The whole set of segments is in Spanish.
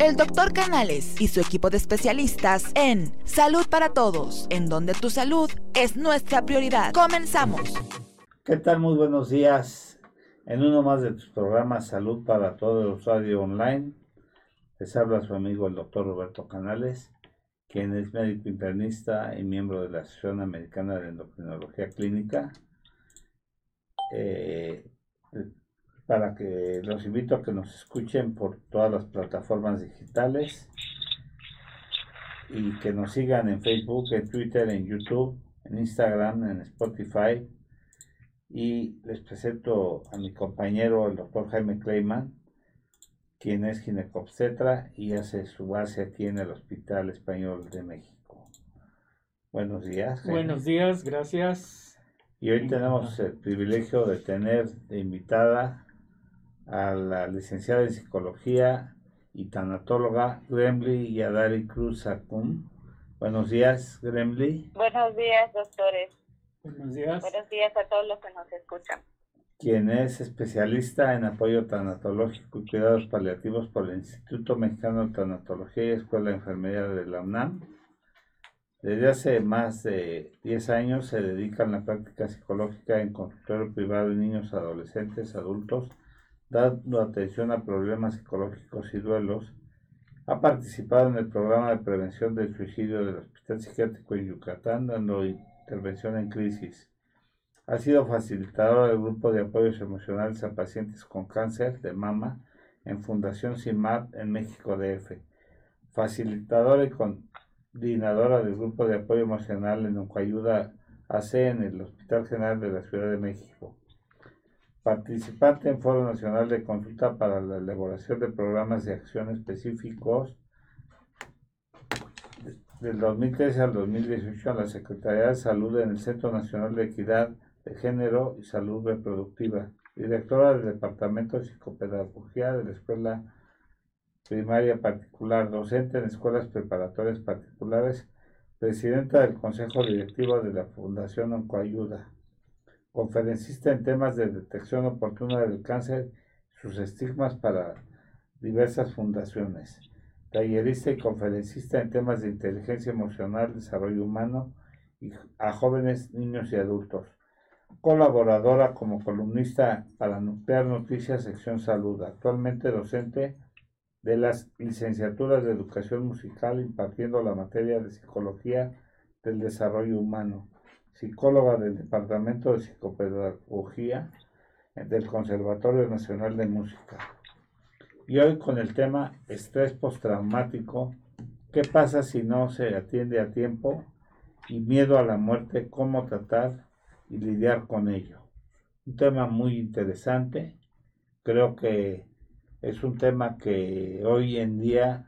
el doctor Canales y su equipo de especialistas en Salud para Todos, en donde tu salud es nuestra prioridad. Comenzamos. ¿Qué tal? Muy buenos días. En uno más de tus programas Salud para Todos usuario online, les habla su amigo el doctor Roberto Canales, quien es médico internista y miembro de la Asociación Americana de Endocrinología Clínica. Eh, para que los invito a que nos escuchen por todas las plataformas digitales y que nos sigan en Facebook, en Twitter, en YouTube, en Instagram, en Spotify. Y les presento a mi compañero, el doctor Jaime Clayman, quien es ginecobstetra y hace su base aquí en el Hospital Español de México. Buenos días. Buenos días, gracias. Y hoy tenemos el privilegio de tener de invitada a la licenciada en psicología y tanatóloga Gremly Yadari Cruz Acum. Buenos días, Gremly. Buenos días, doctores. Buenos días. Buenos días a todos los que nos escuchan. Quien es especialista en apoyo tanatológico y cuidados paliativos por el Instituto Mexicano de Tanatología y Escuela de Enfermería de la UNAM. Desde hace más de 10 años se dedica a la práctica psicológica en consultorio privado de niños, adolescentes, adultos dando atención a problemas psicológicos y duelos, ha participado en el programa de prevención del suicidio del Hospital Psiquiátrico en Yucatán, dando intervención en crisis. Ha sido facilitador del grupo de apoyos emocionales a pacientes con cáncer de mama en Fundación CIMAP en México DF. Facilitadora y coordinadora del grupo de apoyo emocional en Oncoayuda AC en el Hospital General de la Ciudad de México participante en Foro Nacional de Consulta para la elaboración de programas de acción específicos del 2013 al 2018 en la Secretaría de Salud en el Centro Nacional de Equidad de Género y Salud Reproductiva, directora del Departamento de Psicopedagogía de la Escuela Primaria Particular, docente en escuelas preparatorias particulares, presidenta del Consejo Directivo de la Fundación Oncoayuda conferencista en temas de detección oportuna del cáncer, sus estigmas para diversas fundaciones, tallerista y conferencista en temas de inteligencia emocional, desarrollo humano y a jóvenes, niños y adultos, colaboradora como columnista para Nuclear Noticias, sección salud, actualmente docente de las licenciaturas de educación musical impartiendo la materia de psicología del desarrollo humano psicóloga del Departamento de Psicopedagogía del Conservatorio Nacional de Música. Y hoy con el tema estrés postraumático, ¿qué pasa si no se atiende a tiempo? Y miedo a la muerte, ¿cómo tratar y lidiar con ello? Un tema muy interesante, creo que es un tema que hoy en día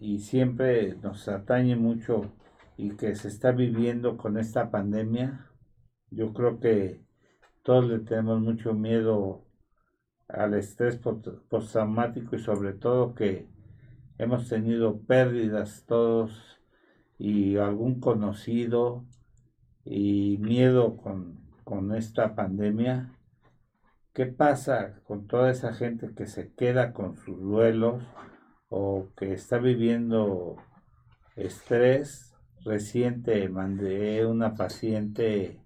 y siempre nos atañe mucho y que se está viviendo con esta pandemia, yo creo que todos le tenemos mucho miedo al estrés postraumático y sobre todo que hemos tenido pérdidas todos y algún conocido y miedo con, con esta pandemia. ¿Qué pasa con toda esa gente que se queda con sus duelos o que está viviendo estrés reciente mandé una paciente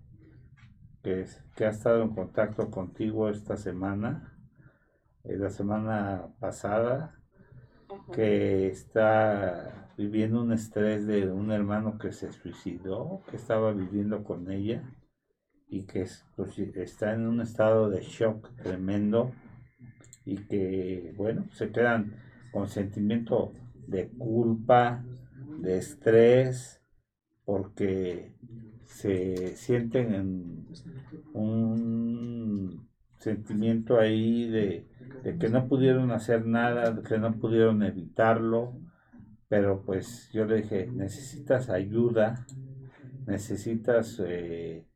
que, que, ha estado en contacto contigo esta semana, eh, la semana pasada, que está viviendo un estrés de un hermano que se suicidó, que estaba viviendo con ella y que pues, está en un estado de shock tremendo y que, bueno, se quedan con sentimiento de culpa, de estrés, porque se sienten en un sentimiento ahí de, que no pudieron hacer nada, que no pudieron evitarlo, pero pues yo le dije, necesitas ayuda, necesitas eh,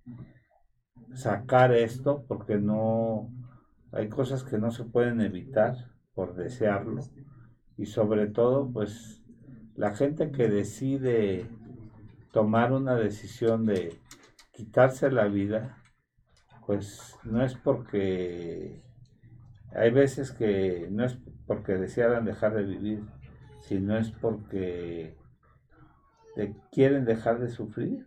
sacar esto porque no, hay cosas que no se pueden evitar por desearlo y sobre todo pues la gente que decide tomar una decisión de quitarse la vida, pues no es porque hay veces que no es porque desearan dejar de vivir, sino es porque quieren dejar de sufrir.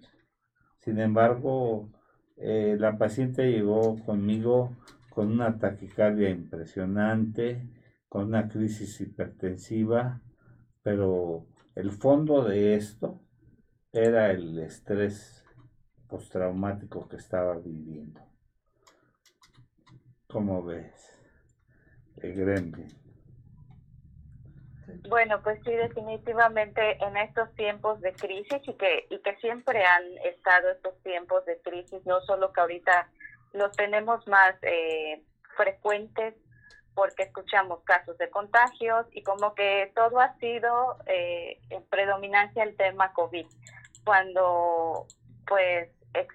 Sin embargo, eh, la paciente llegó conmigo con una taquicardia impresionante, con una crisis hipertensiva, pero el fondo de esto era el estrés postraumático que estaba viviendo. ¿Cómo ves? El gremlin. Bueno, pues sí, definitivamente en estos tiempos de crisis y que, y que siempre han estado estos tiempos de crisis, no solo que ahorita los tenemos más eh, frecuentes porque escuchamos casos de contagios y como que todo ha sido eh, en predominancia el tema COVID, cuando pues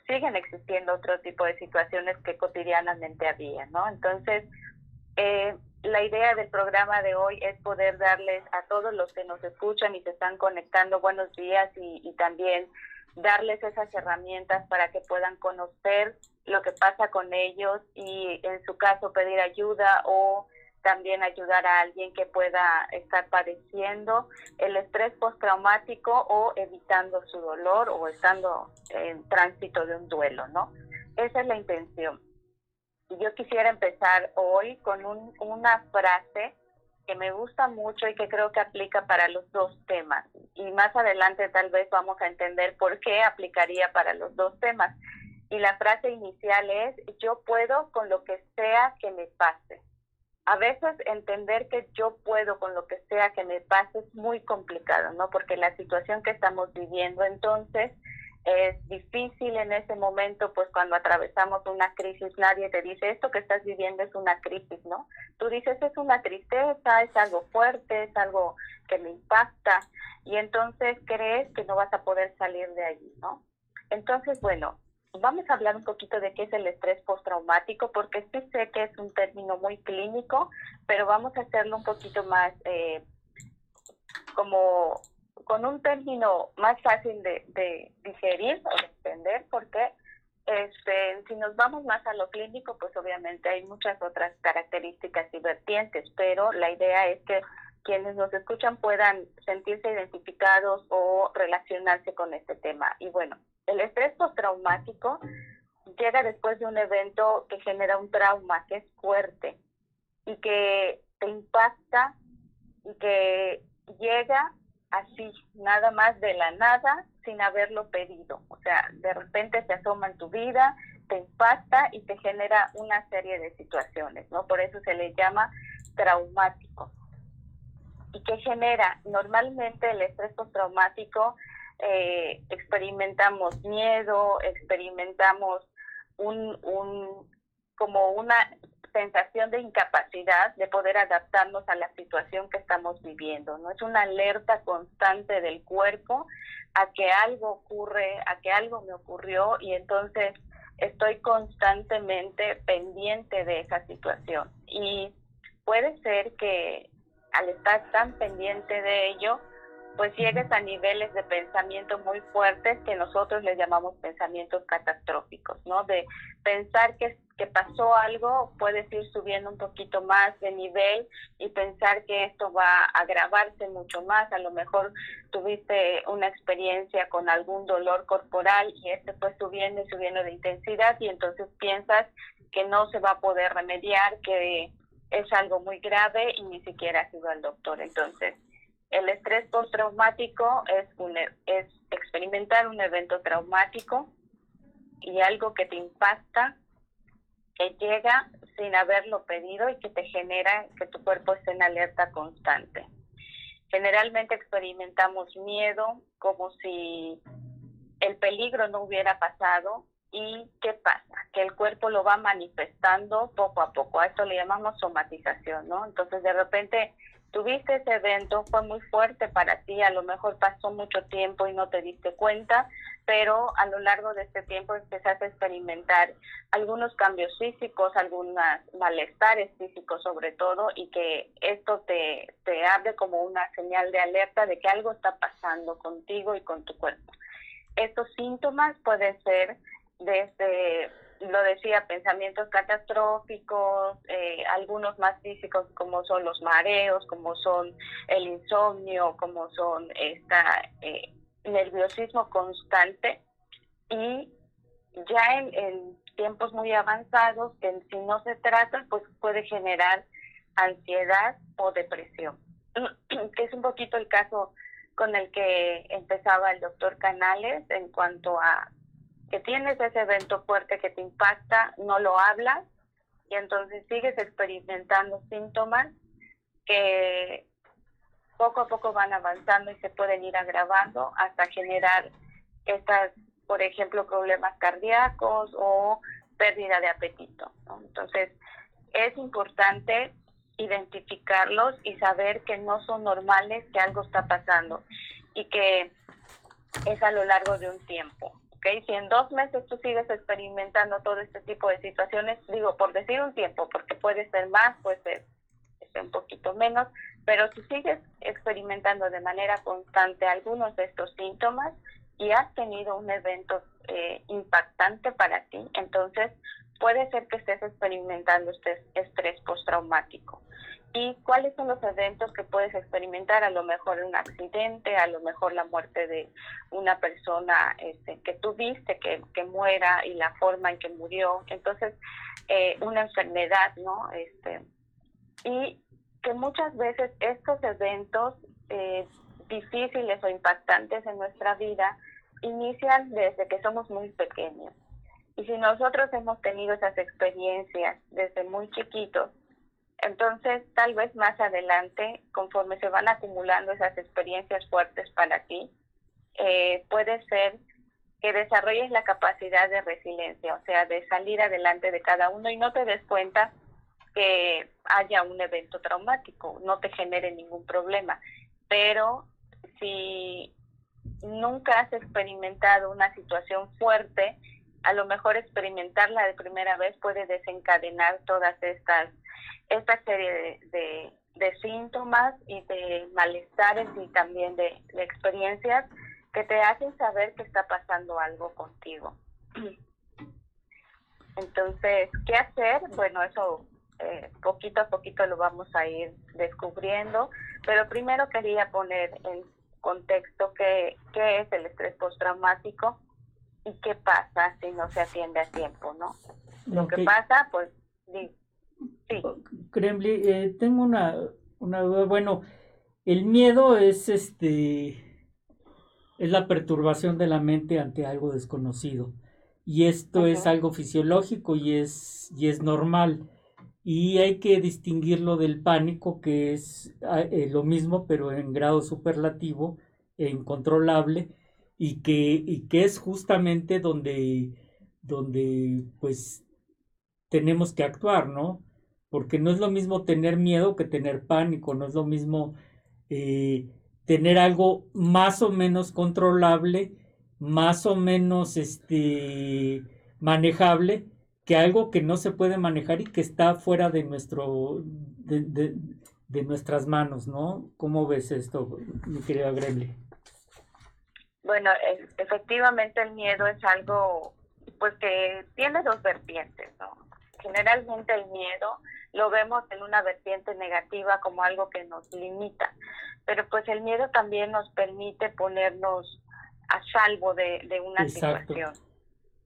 siguen existiendo otro tipo de situaciones que cotidianamente había, ¿no? Entonces, eh, la idea del programa de hoy es poder darles a todos los que nos escuchan y se están conectando buenos días y, también darles esas herramientas para que puedan conocer lo que pasa con ellos y en su caso pedir ayuda o también ayudar a alguien que pueda estar padeciendo el estrés postraumático o evitando su dolor o estando en tránsito de un duelo, ¿no? Esa es la intención yo quisiera empezar hoy con una frase que me gusta mucho y que creo que aplica para los dos temas. Y más adelante tal vez vamos a entender por qué aplicaría para los dos temas. Y la frase inicial es, yo puedo con lo que sea que me pase. A veces entender que yo puedo con lo que sea que me pase es muy complicado, ¿no? Porque la situación que estamos viviendo entonces es difícil en ese momento, pues cuando atravesamos una crisis, nadie te dice esto que estás viviendo es una crisis, ¿no? Tú dices es una tristeza, es algo fuerte, es algo que me impacta y entonces crees que no vas a poder salir de allí, ¿no? Entonces, bueno, vamos a hablar un poquito de qué es el estrés postraumático, porque sí sé que es un término muy clínico, pero vamos a hacerlo un poquito más eh, como con un término más fácil de, digerir o de entender, porque este, si nos vamos más a lo clínico, pues obviamente hay muchas otras características y vertientes, pero la idea es que quienes nos escuchan puedan sentirse identificados o relacionarse con este tema. Y bueno, el estrés postraumático llega después de un evento que genera un trauma, que es fuerte y que te impacta y que llega así, nada más de la nada, sin haberlo pedido. O sea, de repente se asoma en tu vida, te impacta y te genera una serie de situaciones, ¿no? Por eso se le llama traumático. ¿Y qué genera? Normalmente el estrés postraumático eh, experimentamos miedo, experimentamos un, un, como una sensación de incapacidad de poder adaptarnos a la situación que estamos viviendo, ¿no? Es una alerta constante del cuerpo a que algo ocurre, a que algo me ocurrió y entonces estoy constantemente pendiente de esa situación. Y puede ser que al estar tan pendiente de ello, pues llegues a niveles de pensamiento muy fuertes que nosotros le llamamos pensamientos catastróficos, ¿no? De pensar que, que pasó algo, puedes ir subiendo un poquito más de nivel y pensar que esto va a agravarse mucho más. A lo mejor tuviste una experiencia con algún dolor corporal y este fue subiendo y subiendo de intensidad y entonces piensas que no se va a poder remediar, que es algo muy grave y ni siquiera has ido al doctor. Entonces, el estrés postraumático es, un, e, es experimentar un evento traumático y algo que te impacta, que llega sin haberlo pedido y que te genera que tu cuerpo esté en alerta constante. Generalmente experimentamos miedo como si el peligro no hubiera pasado y ¿qué pasa? Que el cuerpo lo va manifestando poco a poco. A esto le llamamos somatización, ¿no? Entonces de repente tuviste ese evento, fue muy fuerte para ti, a lo mejor pasó mucho tiempo y no te diste cuenta, pero a lo largo de este tiempo empezaste a experimentar algunos cambios físicos, algunos malestares físicos sobre todo, y que esto te, te abre como una señal de alerta de que algo está pasando contigo y con tu cuerpo. Estos síntomas pueden ser desde lo decía, pensamientos catastróficos, eh, algunos más físicos como son los mareos, como son el insomnio, como son esta eh, nerviosismo constante. Y ya en, tiempos muy avanzados, que si no se trata, pues puede generar ansiedad o depresión, que es un poquito el caso con el que empezaba el doctor Canales en cuanto a que tienes ese evento fuerte que te impacta, no lo hablas y entonces sigues experimentando síntomas que poco a poco van avanzando y se pueden ir agravando hasta generar estas, por ejemplo, problemas cardíacos o pérdida de apetito. Entonces, es importante identificarlos y saber que no son normales, que algo está pasando y que es a lo largo de un tiempo. Si en dos meses tú sigues experimentando todo este tipo de situaciones, digo, por decir un tiempo, porque puede ser más, puede ser este, un poquito menos, pero si sigues experimentando de manera constante algunos de estos síntomas y has tenido un evento eh, impactante para ti, entonces puede ser que estés experimentando este estrés postraumático y cuáles son los eventos que puedes experimentar, a lo mejor un accidente, a lo mejor la muerte de una persona este, que tú viste que, que, muera y la forma en que murió, entonces eh, una enfermedad, ¿no? Este, y que muchas veces estos eventos eh, difíciles o impactantes en nuestra vida inician desde que somos muy pequeños. Y si nosotros hemos tenido esas experiencias desde muy chiquitos, entonces, tal vez más adelante, conforme se van acumulando esas experiencias fuertes para ti, eh, puede ser que desarrolles la capacidad de resiliencia, o sea, de salir adelante de cada uno y no te des cuenta que haya un evento traumático, no te genere ningún problema. Pero si nunca has experimentado una situación fuerte, a lo mejor experimentarla de primera vez puede desencadenar todas estas esta serie de, de, síntomas y de malestares y también de, experiencias que te hacen saber que está pasando algo contigo. Entonces, ¿qué hacer? Bueno, eso eh, poquito a poquito lo vamos a ir descubriendo, pero primero quería poner en contexto qué, qué es el estrés postraumático y qué pasa si no se atiende a tiempo, ¿no? Lo que pasa, pues, Sí. Kremli, eh, tengo una, una duda. Bueno, el miedo es este es la perturbación de la mente ante algo desconocido. Y esto es algo fisiológico y es, y es normal. Y hay que distinguirlo del pánico, que es ah, eh, lo mismo, pero en grado superlativo e incontrolable, y que, y que es justamente donde, donde pues tenemos que actuar, ¿no? porque no es lo mismo tener miedo que tener pánico, no es lo mismo eh, tener algo más o menos controlable, más o menos este, manejable, que algo que no se puede manejar y que está fuera de nuestro de, nuestras manos, ¿no? ¿Cómo ves esto, mi querida Greble? Bueno, efectivamente el miedo es algo pues que tiene dos vertientes, ¿no? Generalmente el miedo lo vemos en una vertiente negativa como algo que nos limita, pero pues el miedo también nos permite ponernos a salvo de, una situación.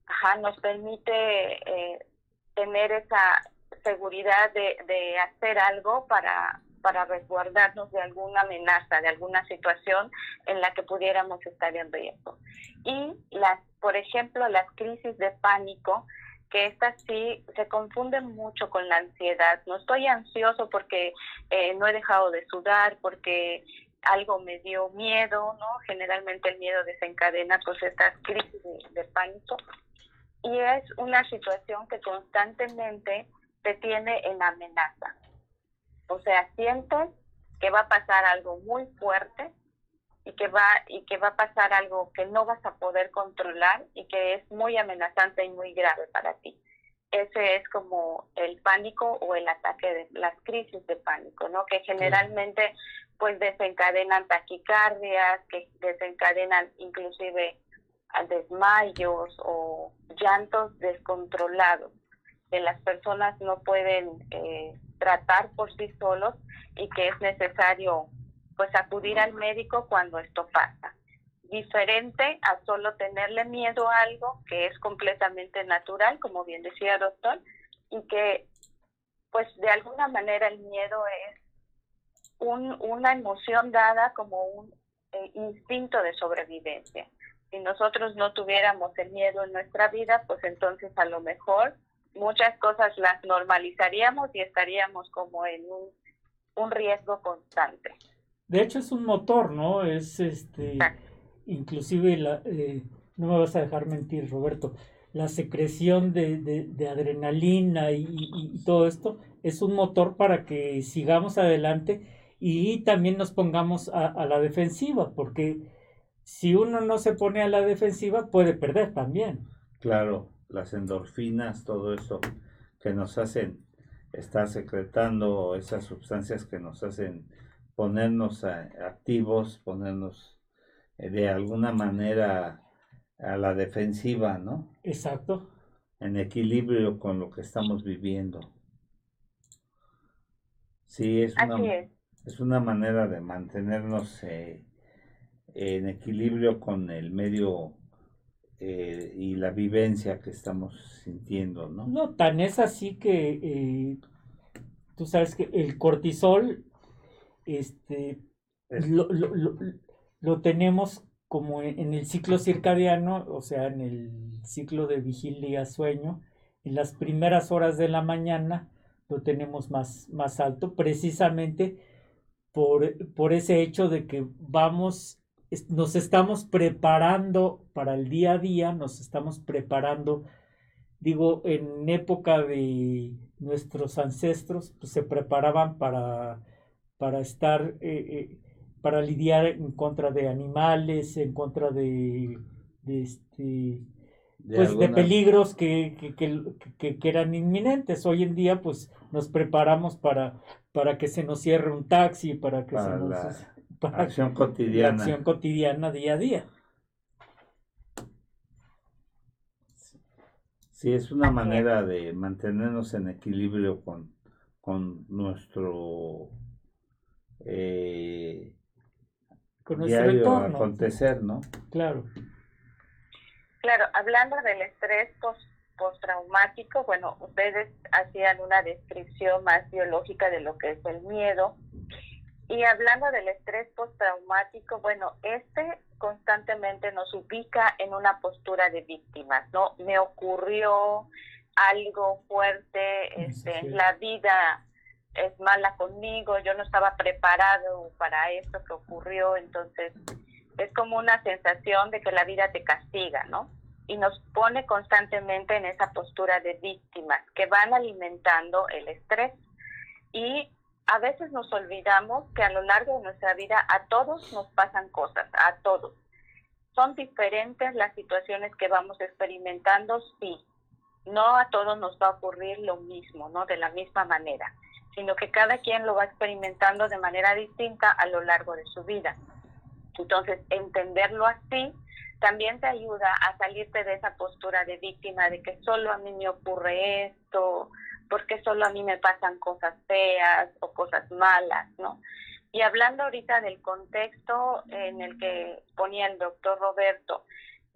Ajá, nos permite eh, tener esa seguridad de, de hacer algo para, para resguardarnos de alguna amenaza, de alguna situación en la que pudiéramos estar en riesgo. Y las, por ejemplo, las crisis de pánico que estas sí se confunden mucho con la ansiedad. No estoy ansioso porque eh, no he dejado de sudar, porque algo me dio miedo, ¿no? Generalmente el miedo desencadena pues estas crisis de, pánico y es una situación que constantemente te tiene en amenaza. O sea, sientes que va a pasar algo muy fuerte y que va y que va a pasar algo que no vas a poder controlar y que es muy amenazante y muy grave para ti. Ese es como el pánico o el ataque de las crisis de pánico, ¿no? Que generalmente pues desencadenan taquicardias, que desencadenan inclusive desmayos o llantos descontrolados que las personas no pueden eh, tratar por sí solos y que es necesario pues acudir al médico cuando esto pasa. Diferente a solo tenerle miedo a algo que es completamente natural, como bien decía el doctor, y que pues de alguna manera el miedo es un, una emoción dada como un eh, instinto de sobrevivencia. Si nosotros no tuviéramos el miedo en nuestra vida, pues entonces a lo mejor muchas cosas las normalizaríamos y estaríamos como en un, un riesgo constante. De hecho es un motor, ¿no? Es este, inclusive, la, eh, no me vas a dejar mentir, Roberto, la secreción de, de, adrenalina y, y, todo esto es un motor para que sigamos adelante y también nos pongamos a, a, la defensiva, porque si uno no se pone a la defensiva puede perder también. Claro, las endorfinas, todo eso que nos hacen estar secretando esas sustancias que nos hacen ponernos activos, ponernos eh, de alguna manera a la defensiva, ¿no? Exacto. En equilibrio con lo que estamos viviendo. Sí, es una, es. una manera de mantenernos eh, en equilibrio con el medio eh, y la vivencia que estamos sintiendo, ¿no? No, tan es así que eh, tú sabes que el cortisol, este, lo, lo, lo, tenemos como en el ciclo circadiano, o sea, en el ciclo de vigilia-sueño, en las primeras horas de la mañana lo tenemos más, más alto, precisamente por, por ese hecho de que vamos nos estamos preparando para el día a día, nos estamos preparando, digo, en época de nuestros ancestros, pues se preparaban para, para estar, eh, eh, para lidiar en contra de animales, en contra de, de este, pues de peligros que, que, que, eran inminentes. Hoy en día, pues nos preparamos para, para que se nos cierre un taxi, para que se nos acción cotidiana. acción cotidiana día a día. Sí, es una manera de mantenernos en equilibrio con, con nuestro eh, con nuestro entorno. acontecer, ¿no? Claro. Claro, hablando del estrés post postraumático, bueno, ustedes hacían una descripción más biológica de lo que es el miedo y hablando del estrés postraumático, bueno, este constantemente nos ubica en una postura de víctimas, ¿no? Me ocurrió algo fuerte, este, la vida es mala conmigo, yo no estaba preparado para esto que ocurrió, entonces es como una sensación de que la vida te castiga, ¿no? Y nos pone constantemente en esa postura de víctimas que van alimentando el estrés. Y a veces nos olvidamos que a lo largo de nuestra vida a todos nos pasan cosas, a todos. Son diferentes las situaciones que vamos experimentando, sí. No a todos nos va a ocurrir lo mismo, ¿no? De la misma manera, sino que cada quien lo va experimentando de manera distinta a lo largo de su vida. Entonces, entenderlo así también te ayuda a salirte de esa postura de víctima, de que solo a mí me ocurre esto, porque solo a mí me pasan cosas feas o cosas malas, ¿no? Y hablando ahorita del contexto en el que ponía el doctor Roberto,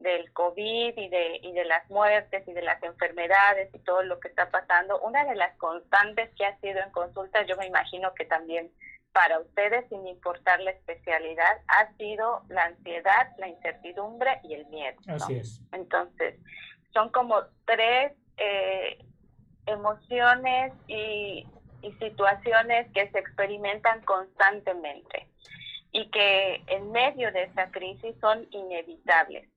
del COVID y de, y de las muertes y de las enfermedades y todo lo que está pasando, una de las constantes que ha sido en consulta, yo me imagino que también para ustedes, sin importar la especialidad, ha sido la ansiedad, la incertidumbre y el miedo. Así es. Entonces, son como tres eh, emociones y, situaciones que se experimentan constantemente y que en medio de esta crisis son inevitables.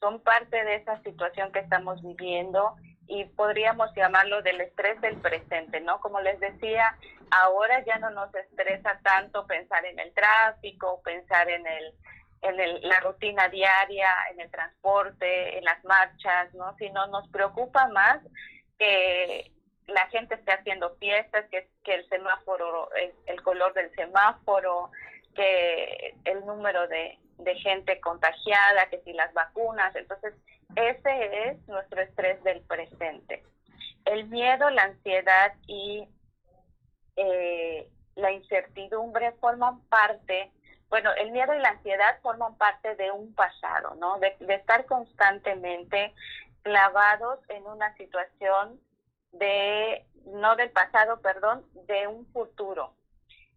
Son parte de esa situación que estamos viviendo y podríamos llamarlo del estrés del presente, ¿no? Como les decía, ahora ya no nos estresa tanto pensar en el tráfico, pensar en el en la rutina diaria, en el transporte, en las marchas, ¿no? Sino nos preocupa más que la gente esté haciendo fiestas, que, que el semáforo, el, color del semáforo, que el número de, de gente contagiada, que si las vacunas, entonces ese es nuestro estrés del presente. El miedo, la ansiedad y eh, la incertidumbre forman parte, bueno, el miedo y la ansiedad forman parte de un pasado, ¿no? De, de estar constantemente clavados en una situación de, no del pasado, perdón, de un futuro.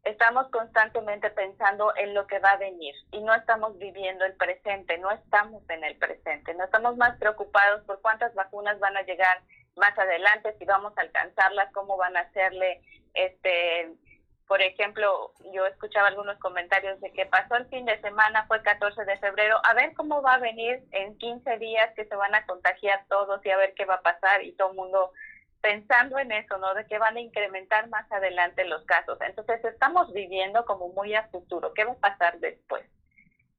Estamos constantemente pensando en lo que va a venir y no estamos viviendo el presente, no estamos en el presente, no estamos más preocupados por cuántas vacunas van a llegar más adelante, si vamos a alcanzarlas, cómo van a hacerle, este, por ejemplo, yo escuchaba algunos comentarios de que pasó el fin de semana, fue 14 de febrero, a ver cómo va a venir en 15 días que se van a contagiar todos y a ver qué va a pasar y todo el mundo pensando en eso, ¿no? De que van a incrementar más adelante los casos. Entonces estamos viviendo como muy a futuro, ¿qué va a pasar después?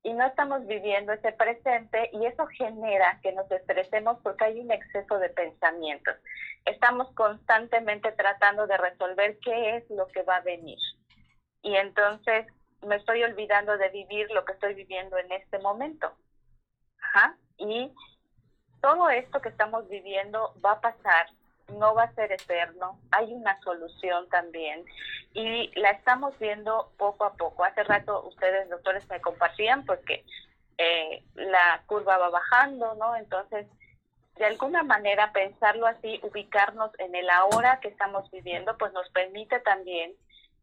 Y no estamos viviendo ese presente y eso genera que nos estresemos porque hay un exceso de pensamientos. Estamos constantemente tratando de resolver qué es lo que va a venir. Y entonces me estoy olvidando de vivir lo que estoy viviendo en este momento. Ajá. Y todo esto que estamos viviendo va a pasar no va a ser eterno, hay una solución también y la estamos viendo poco a poco. Hace rato ustedes, doctores, me compartían porque eh, la curva va bajando, ¿no? Entonces, de alguna manera pensarlo así, ubicarnos en el ahora que estamos viviendo, pues nos permite también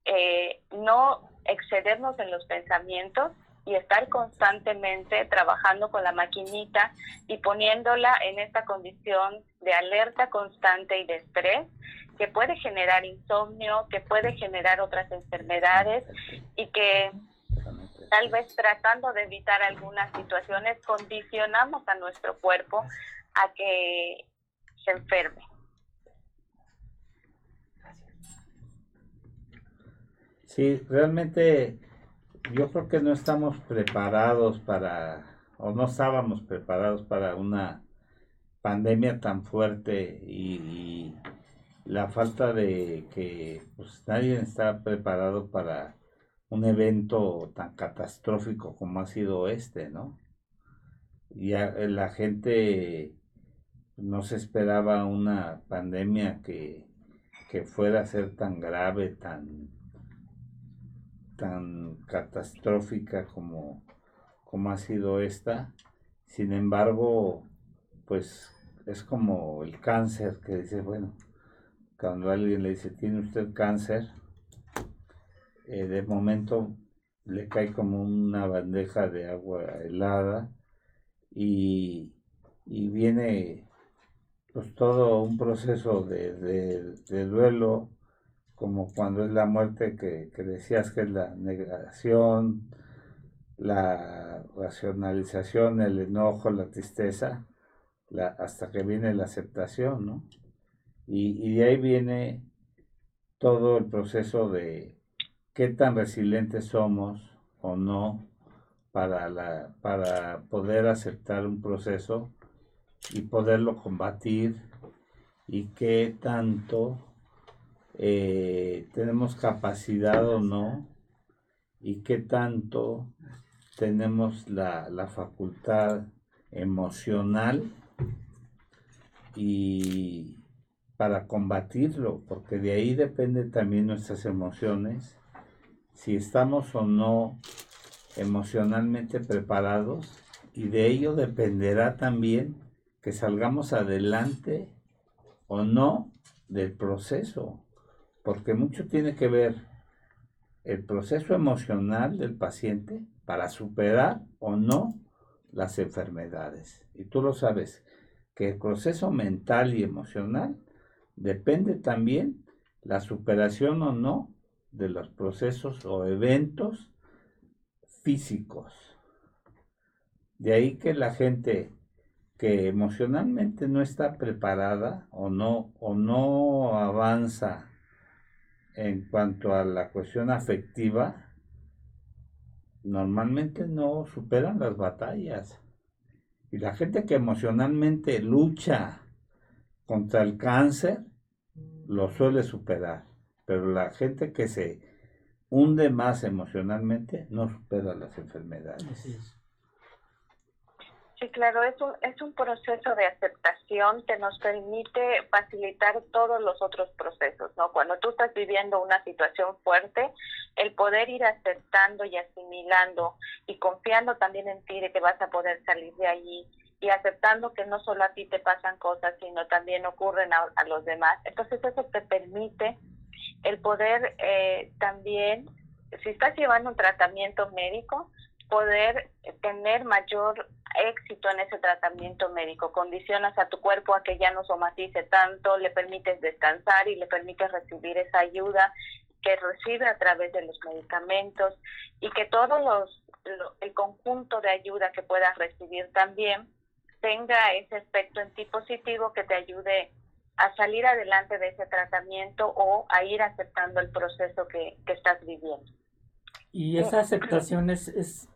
eh, no excedernos en los pensamientos y estar constantemente trabajando con la maquinita y poniéndola en esta condición de alerta constante y de estrés que puede generar insomnio, que puede generar otras enfermedades y que tal vez tratando de evitar algunas situaciones condicionamos a nuestro cuerpo a que se enferme. Sí, realmente yo creo que no estamos preparados para, o no estábamos preparados para una pandemia tan fuerte y, la falta de que pues, nadie está preparado para un evento tan catastrófico como ha sido este, ¿no? Ya la gente no se esperaba una pandemia que, que fuera a ser tan grave, tan tan catastrófica como, como ha sido esta. Sin embargo, pues es como el cáncer que dice, bueno, cuando alguien le dice, tiene usted cáncer, eh, de momento le cae como una bandeja de agua helada y, viene pues todo un proceso de, de duelo como cuando es la muerte que, decías que es la negación, la racionalización, el enojo, la tristeza, hasta que viene la aceptación, ¿no? Y, de ahí viene todo el proceso de qué tan resilientes somos o no para, la, para poder aceptar un proceso y poderlo combatir y qué tanto eh, tenemos capacidad o no y qué tanto tenemos la, la facultad emocional y para combatirlo, porque de ahí depende también nuestras emociones, si estamos o no emocionalmente preparados y de ello dependerá también que salgamos adelante o no del proceso porque mucho tiene que ver el proceso emocional del paciente para superar o no las enfermedades. Y tú lo sabes, que el proceso mental y emocional depende también la superación o no de los procesos o eventos físicos. De ahí que la gente que emocionalmente no está preparada o no, o no avanza en cuanto a la cuestión afectiva, normalmente no superan las batallas. Y la gente que emocionalmente lucha contra el cáncer, lo suele superar. Pero la gente que se hunde más emocionalmente no supera las enfermedades. Sí, claro, es un, es un proceso de aceptación que nos permite facilitar todos los otros procesos, ¿no? Cuando tú estás viviendo una situación fuerte, el poder ir aceptando y asimilando y confiando también en ti de que vas a poder salir de allí y aceptando que no solo a ti te pasan cosas, sino también ocurren a, los demás. Entonces eso te permite el poder eh, también, si estás llevando un tratamiento médico, poder tener mayor éxito en ese tratamiento médico. Condicionas a tu cuerpo a que ya no somatice tanto, le permites descansar y le permites recibir esa ayuda que recibe a través de los medicamentos y que todos los el conjunto de ayuda que puedas recibir también tenga ese aspecto en ti positivo que te ayude a salir adelante de ese tratamiento o a ir aceptando el proceso que, estás viviendo. Y esa aceptación es,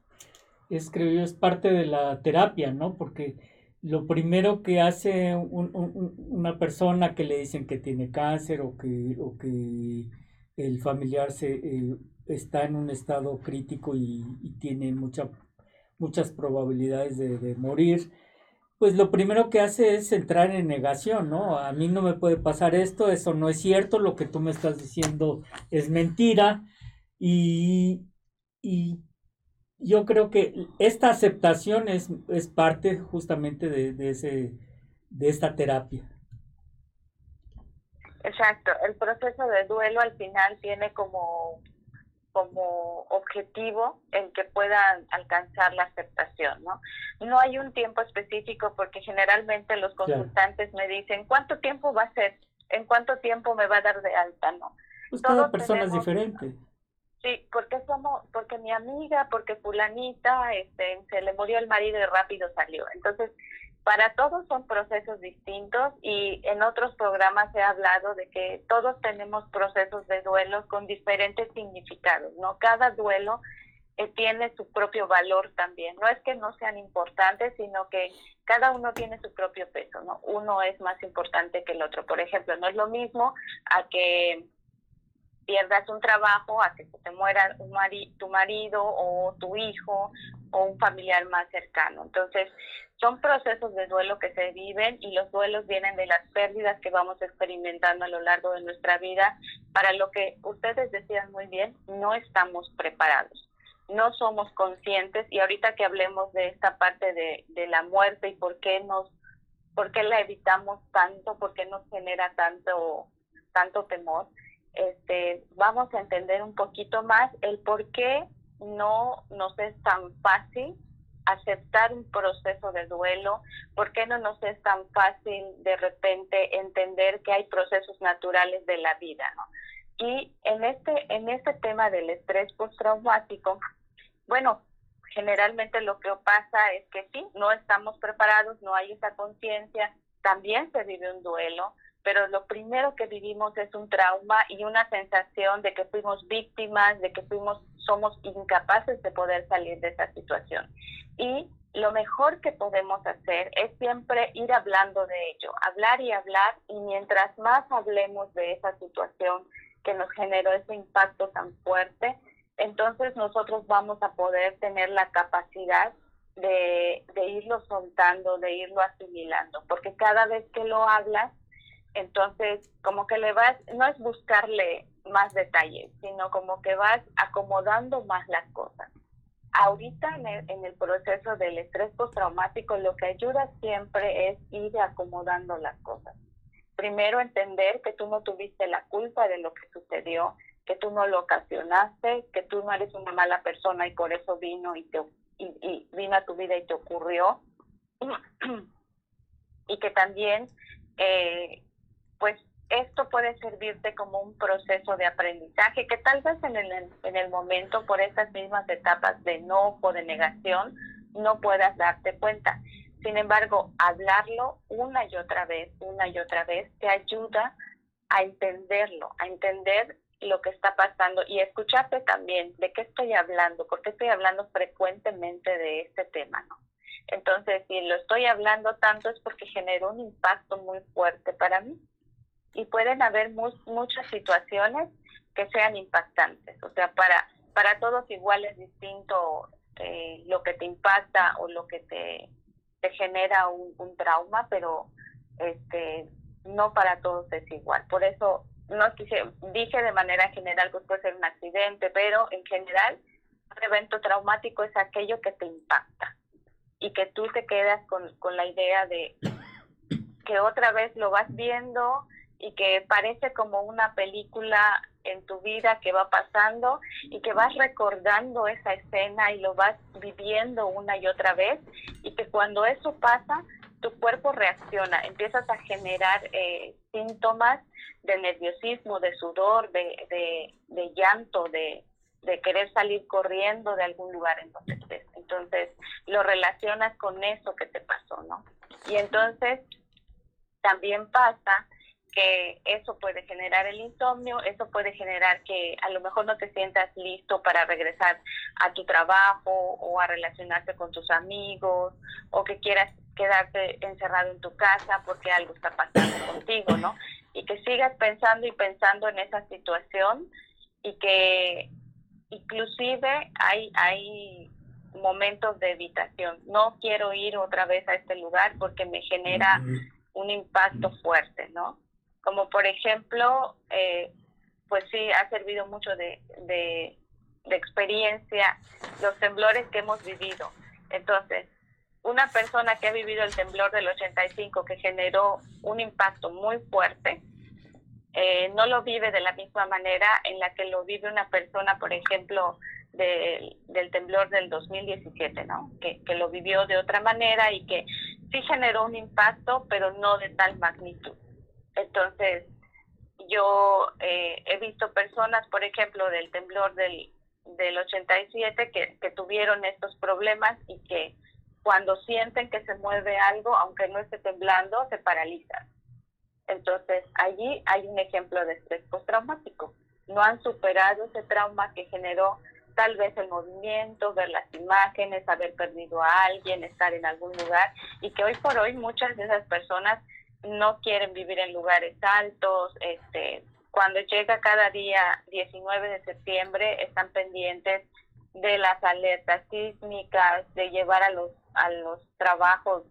es, creo yo, es parte de la terapia, ¿no? Porque lo primero que hace una persona que le dicen que tiene cáncer o que, o que el familiar se, eh, está en un estado crítico y, tiene mucha, muchas probabilidades de, morir, pues lo primero que hace es entrar en negación, ¿no? A mí no me puede pasar esto, eso no es cierto, lo que tú me estás diciendo es mentira y, yo creo que esta aceptación es, es parte justamente de, de, ese, de esta terapia. Exacto, el proceso de duelo al final tiene como como objetivo el que puedan alcanzar la aceptación, ¿no? No hay un tiempo específico porque generalmente los consultantes me dicen, ¿cuánto tiempo va a ser? ¿En cuánto tiempo me va a dar de alta, no? Pues cada persona es diferente. Sí, porque somos, porque mi amiga, porque fulanita, este, se le murió el marido y rápido salió. Entonces, para todos son procesos distintos y en otros programas he hablado de que todos tenemos procesos de duelo con diferentes significados, ¿no? Cada duelo eh, tiene su propio valor también. No es que no sean importantes, sino que cada uno tiene su propio peso, ¿no? Uno es más importante que el otro. Por ejemplo, no es lo mismo a que pierdas un trabajo, a que se te muera un tu marido o tu hijo o un familiar más cercano. Entonces, son procesos de duelo que se viven y los duelos vienen de las pérdidas que vamos experimentando a lo largo de nuestra vida, para lo que ustedes decían muy bien, no estamos preparados, no somos conscientes y ahorita que hablemos de esta parte de, de la muerte y por qué nos, por qué la evitamos tanto, por qué nos genera tanto, tanto temor, este, vamos a entender un poquito más el por qué no nos es tan fácil aceptar un proceso de duelo, por qué no nos es tan fácil de repente entender que hay procesos naturales de la vida. Y en este, en este tema del estrés postraumático, bueno, generalmente lo que pasa es que sí, no estamos preparados, no hay esa conciencia, también se vive un duelo, pero lo primero que vivimos es un trauma y una sensación de que fuimos víctimas, de que fuimos, somos incapaces de poder salir de esa situación. Y lo mejor que podemos hacer es siempre ir hablando de ello, hablar y hablar, y mientras más hablemos de esa situación que nos generó ese impacto tan fuerte, entonces nosotros vamos a poder tener la capacidad de, de irlo soltando, de irlo asimilando, porque cada vez que lo hablas, entonces, como que le vas, no es buscarle más detalles, sino como que vas acomodando más las cosas. Ahorita en el, proceso del estrés postraumático lo que ayuda siempre es ir acomodando las cosas. Primero entender que tú no tuviste la culpa de lo que sucedió, que tú no lo ocasionaste, que tú no eres una mala persona y por eso vino y, te, y vino a tu vida y te ocurrió. y que también eh, pues esto puede servirte como un proceso de aprendizaje que tal vez en el, en el momento, por estas mismas etapas de no o de negación, no puedas darte cuenta. Sin embargo, hablarlo una y otra vez, una y otra vez, te ayuda a entenderlo, a entender lo que está pasando y escucharte también de qué estoy hablando, porque estoy hablando frecuentemente de este tema, ¿no? Entonces, si lo estoy hablando tanto es porque generó un impacto muy fuerte para mí y pueden haber muchas situaciones que sean impactantes. O sea, para, para todos igual es distinto eh, lo que te impacta o lo que te genera un, trauma, pero este no para todos es igual. Por eso no dije, dije de manera general que puede ser un accidente, pero en general un evento traumático es aquello que te impacta y que tú te quedas con, con la idea de que otra vez lo vas viendo y que parece como una película en tu vida que va pasando y que vas recordando esa escena y lo vas viviendo una y otra vez y que cuando eso pasa tu cuerpo reacciona, empiezas a generar eh, síntomas de nerviosismo, de sudor, de, de, llanto, de, de, querer salir corriendo de algún lugar en donde estés. Entonces lo relacionas con eso que te pasó, ¿no? Y entonces también pasa que eso puede generar el insomnio, eso puede generar que a lo mejor no te sientas listo para regresar a tu trabajo o a relacionarte con tus amigos o que quieras quedarte encerrado en tu casa porque algo está pasando contigo, ¿no? Y que sigas pensando y pensando en esa situación y que inclusive hay, hay momentos de evitación. No quiero ir otra vez a este lugar porque me genera un impacto fuerte, ¿no? Como por ejemplo, eh, pues sí, ha servido mucho de, de, de experiencia los temblores que hemos vivido. Entonces, una persona que ha vivido el temblor del 85 que generó un impacto muy fuerte, eh, no lo vive de la misma manera en la que lo vive una persona, por ejemplo, del temblor del 2017, ¿no? Que, que, lo vivió de otra manera y que sí generó un impacto, pero no de tal magnitud. Entonces, yo eh, he visto personas, por ejemplo, del temblor del, del 87 que, que tuvieron estos problemas y que cuando sienten que se mueve algo, aunque no esté temblando, se paralizan. Entonces, allí hay un ejemplo de estrés postraumático. No han superado ese trauma que generó tal vez el movimiento, ver las imágenes, haber perdido a alguien, estar en algún lugar, y que hoy por hoy muchas de esas personas no quieren vivir en lugares altos, este, cuando llega cada día 19 de septiembre están pendientes de las alertas sísmicas, de llevar a los a los trabajos,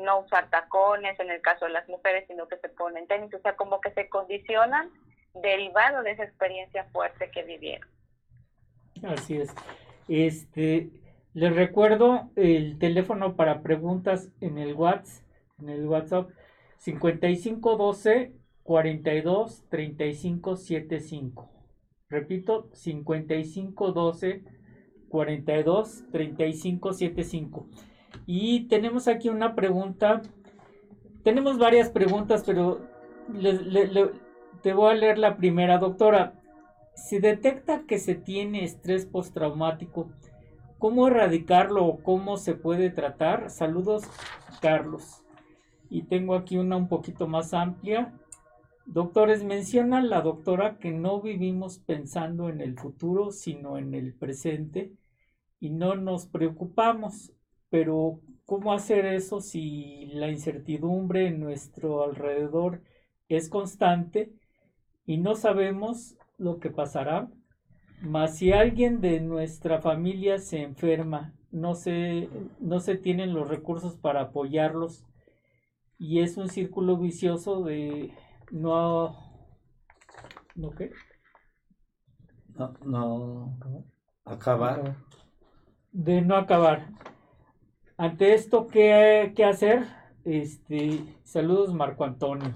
no usar tacones en el caso de las mujeres, sino que se ponen tenis, o sea, como que se condicionan derivado de esa experiencia fuerte que vivieron. Así es. Este, les recuerdo el teléfono para preguntas en el WhatsApp, en el WhatsApp 5512 42 35 75. Repito, 5512 42 35 75. Y tenemos aquí una pregunta. Tenemos varias preguntas, pero te voy a leer la primera. Doctora, si detecta que se tiene estrés postraumático, ¿cómo erradicarlo o cómo se puede tratar? Saludos, Carlos. Y tengo aquí una un poquito más amplia. Doctores, menciona la doctora que no vivimos pensando en el futuro, sino en el presente y no nos preocupamos. Pero ¿cómo hacer eso si la incertidumbre en nuestro alrededor es constante y no sabemos lo que pasará? Mas si alguien de nuestra familia se enferma, no se, no se tienen los recursos para apoyarlos y es un círculo vicioso de no... ¿No qué? No, no acabar. De no acabar. Ante esto, ¿qué, qué hacer? Este, saludos Marco Antonio.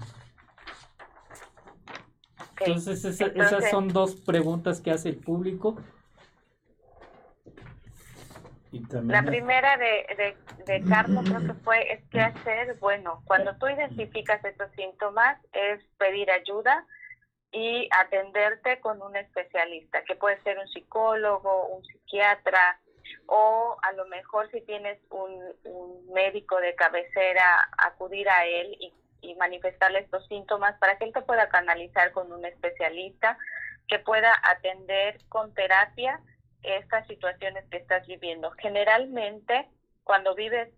Entonces, esas son dos preguntas que hace el público. La primera de, de, Carlos creo que fue, es qué hacer. Bueno, cuando tú identificas estos síntomas, es pedir ayuda y atenderte con un especialista, que puede ser un psicólogo, un psiquiatra, o a lo mejor si tienes un, médico de cabecera, acudir a él y, manifestarle estos síntomas para que él te pueda canalizar con un especialista que pueda atender con terapia estas situaciones que estás viviendo. Generalmente, cuando vives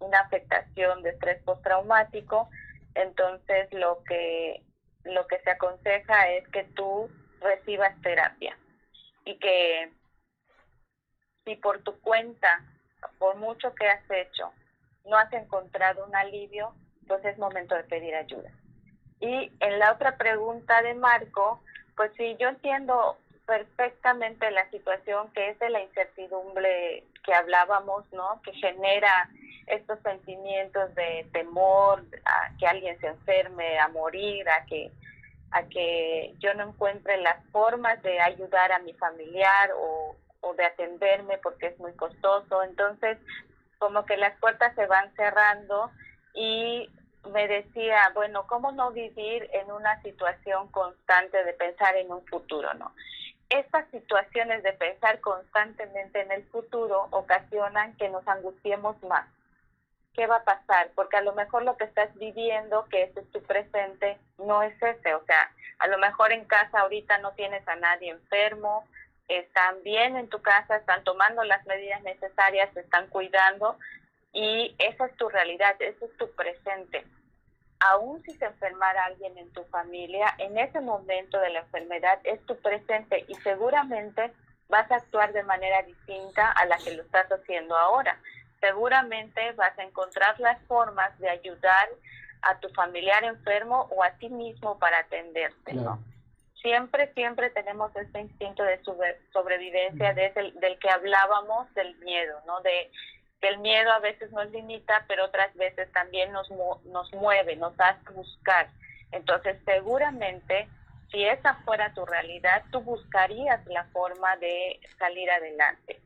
una afectación de estrés postraumático, entonces lo que, lo que se aconseja es que tú recibas terapia y que si por tu cuenta, por mucho que has hecho, no has encontrado un alivio, pues es momento de pedir ayuda. Y en la otra pregunta de Marco, pues sí, yo entiendo perfectamente la situación que es de la incertidumbre que hablábamos, ¿no? Que genera estos sentimientos de temor a que alguien se enferme, a morir, a que a que yo no encuentre las formas de ayudar a mi familiar o, o de atenderme porque es muy costoso. Entonces, como que las puertas se van cerrando y me decía, bueno, ¿cómo no vivir en una situación constante de pensar en un futuro, no? Estas situaciones de pensar constantemente en el futuro ocasionan que nos angustiemos más. ¿Qué va a pasar? Porque a lo mejor lo que estás viviendo, que ese es tu presente, no es ese. O sea, a lo mejor en casa ahorita no tienes a nadie enfermo, están bien en tu casa, están tomando las medidas necesarias, se están cuidando y esa es tu realidad, ese es tu presente aún si se enfermara alguien en tu familia, en ese momento de la enfermedad es tu presente y seguramente vas a actuar de manera distinta a la que lo estás haciendo ahora. Seguramente vas a encontrar las formas de ayudar a tu familiar enfermo o a ti mismo para atenderte, ¿no? Siempre, siempre tenemos este instinto de sobrevivencia del que hablábamos, del miedo, ¿no? De que el miedo a veces nos limita, pero otras veces también nos, nos mueve, nos hace buscar. Entonces, seguramente, si esa fuera tu realidad, tú buscarías la forma de salir adelante.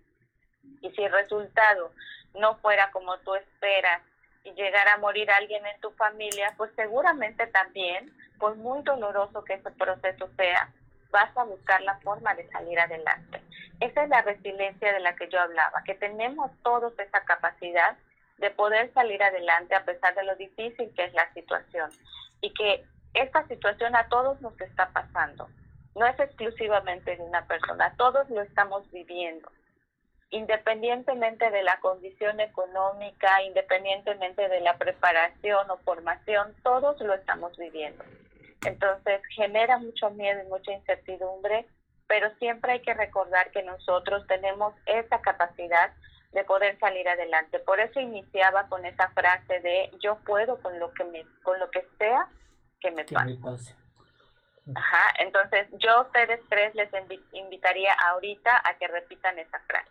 Y si el resultado no fuera como tú esperas y llegara a morir alguien en tu familia, pues seguramente también, por muy doloroso que ese proceso sea, vas a buscar la forma de salir adelante. Esa es la resiliencia de la que yo hablaba, que tenemos todos esa capacidad de poder salir adelante a pesar de lo difícil que es la situación y que esta situación a todos nos está pasando. No es exclusivamente de una persona, todos lo estamos viviendo. Independientemente de la condición económica, independientemente de la preparación o formación, todos lo estamos viviendo. Entonces genera mucho miedo y mucha incertidumbre, pero siempre hay que recordar que nosotros tenemos esa capacidad de poder salir adelante. Por eso iniciaba con esa frase de yo puedo con lo que me con lo que sea que me pase. Ajá, entonces yo a ustedes tres les invitaría ahorita a que repitan esa frase.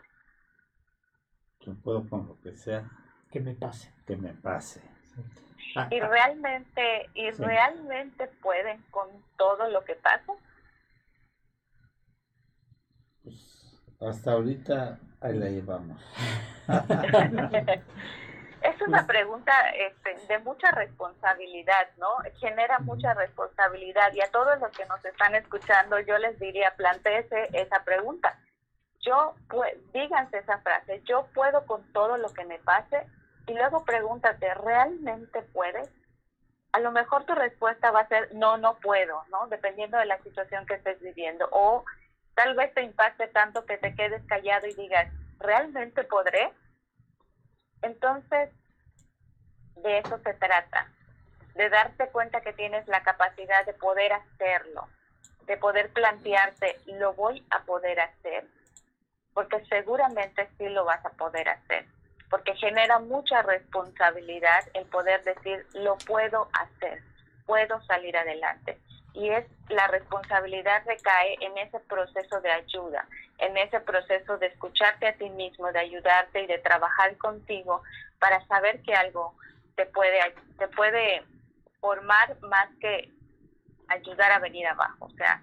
Yo puedo con lo que sea que me pase. Que me pase y realmente y realmente pueden con todo lo que pasa pues hasta ahorita ahí la llevamos es una pregunta este, de mucha responsabilidad no genera mucha responsabilidad y a todos los que nos están escuchando yo les diría planteese esa pregunta yo pues díganse esa frase yo puedo con todo lo que me pase y luego pregúntate, ¿realmente puedes? A lo mejor tu respuesta va a ser, no, no puedo, ¿no? Dependiendo de la situación que estés viviendo. O tal vez te impacte tanto que te quedes callado y digas, ¿realmente podré? Entonces, de eso se trata, de darte cuenta que tienes la capacidad de poder hacerlo, de poder plantearte, lo voy a poder hacer, porque seguramente sí lo vas a poder hacer porque genera mucha responsabilidad el poder decir, lo puedo hacer, puedo salir adelante. Y es la responsabilidad recae en ese proceso de ayuda, en ese proceso de escucharte a ti mismo, de ayudarte y de trabajar contigo para saber que algo te puede, te puede formar más que ayudar a venir abajo. O sea,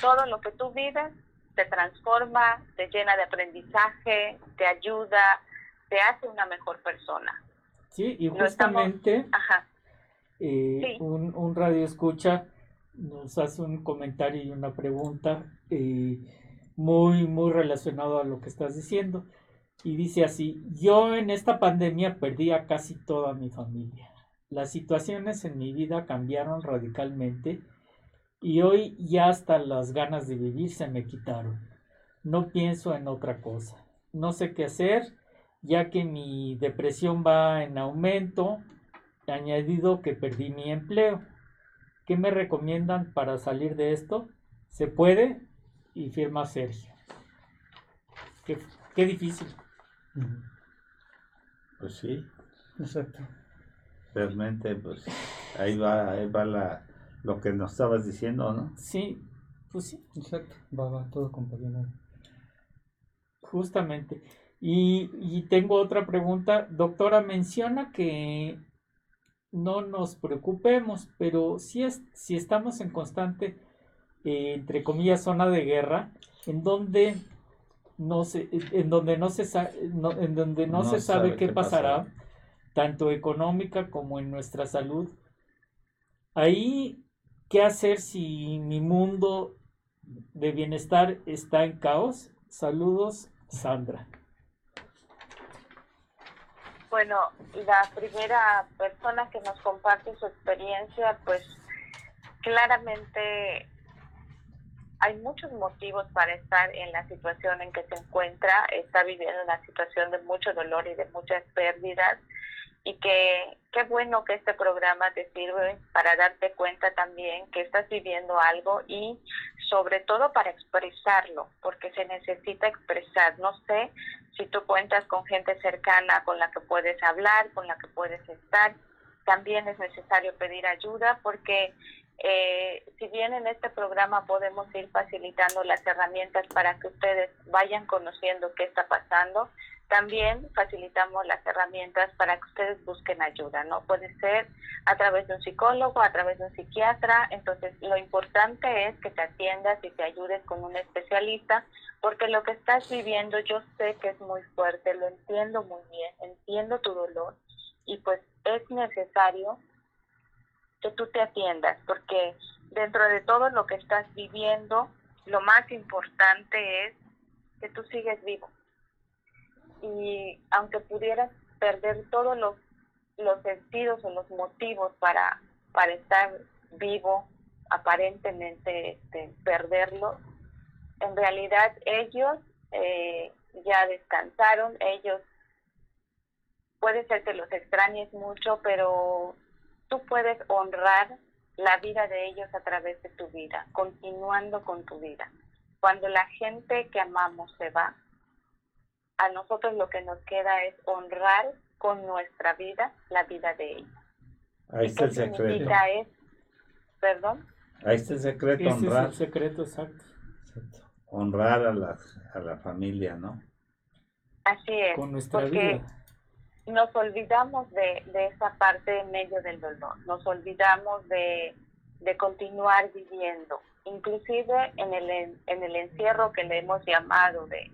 todo lo que tú vives te transforma, te llena de aprendizaje, te ayuda, te hace una mejor persona. Sí, y justamente eh, un, un, radio escucha nos hace un comentario y una pregunta eh, muy, muy relacionado a lo que estás diciendo. Y dice así, yo en esta pandemia perdí a casi toda mi familia. Las situaciones en mi vida cambiaron radicalmente y hoy ya hasta las ganas de vivir se me quitaron. No pienso en otra cosa. No sé qué hacer ya que mi depresión va en aumento, añadido que perdí mi empleo. ¿Qué me recomiendan para salir de esto? ¿Se puede? Y firma Sergio. Qué, difícil. Pues sí. Exacto. Realmente, pues ahí va, ahí va la, lo que nos estabas diciendo, ¿no? Sí, pues sí. Exacto, va, va todo compaginado. Justamente. Y, y tengo otra pregunta. Doctora, menciona que no nos preocupemos, pero si, es, si estamos en constante, eh, entre comillas, zona de guerra, en donde no se, en donde no se, en donde no, se sabe, qué, pasará, tanto económica como en nuestra salud, ahí, ¿qué hacer si mi mundo de bienestar está en caos? Saludos, Sandra. Bueno, la primera persona que nos comparte su experiencia, pues claramente hay muchos motivos para estar en la situación en que se encuentra, está viviendo una situación de mucho dolor y de muchas pérdidas y que qué bueno que este programa te sirve para darte cuenta también que estás viviendo algo y sobre todo para expresarlo, porque se necesita expresar. No sé si tú cuentas con gente cercana con la que puedes hablar, con la que puedes estar. También es necesario pedir ayuda porque eh, si bien en este programa podemos ir facilitando las herramientas para que ustedes vayan conociendo qué está pasando, también facilitamos las herramientas para que ustedes busquen ayuda, ¿no? Puede ser a través de un psicólogo, a través de un psiquiatra, entonces lo importante es que te atiendas y te ayudes con un especialista, porque lo que estás viviendo yo sé que es muy fuerte, lo entiendo muy bien, entiendo tu dolor y pues es necesario que tú te atiendas, porque dentro de todo lo que estás viviendo, lo más importante es que tú sigues vivo. Y aunque pudieras perder todos los, los sentidos o los motivos para, para estar vivo, aparentemente este, perderlo, en realidad ellos eh, ya descansaron, ellos puede ser que los extrañes mucho, pero tú puedes honrar la vida de ellos a través de tu vida, continuando con tu vida. Cuando la gente que amamos se va, a nosotros lo que nos queda es honrar con nuestra vida la vida de ellos. Ahí está el secreto. Es, ¿Perdón? Ahí está el secreto, honrar. el secreto, exacto. Honrar a la, a la familia, ¿no? Así es. Con nuestra vida. Nos olvidamos de, de esa parte en medio del dolor, nos olvidamos de, de continuar viviendo, inclusive en el, en el encierro que le hemos llamado de,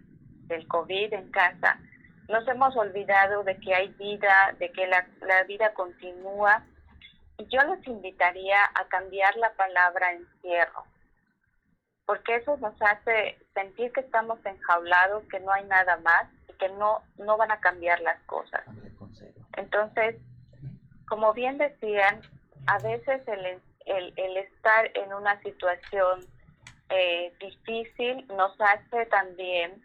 del COVID en casa, nos hemos olvidado de que hay vida, de que la, vida continúa. Y yo les invitaría a cambiar la palabra encierro, porque eso nos hace sentir que estamos enjaulados, que no hay nada más y que no, no van a cambiar las cosas. Entonces, como bien decían, a veces el, el, estar en una situación eh, difícil nos hace también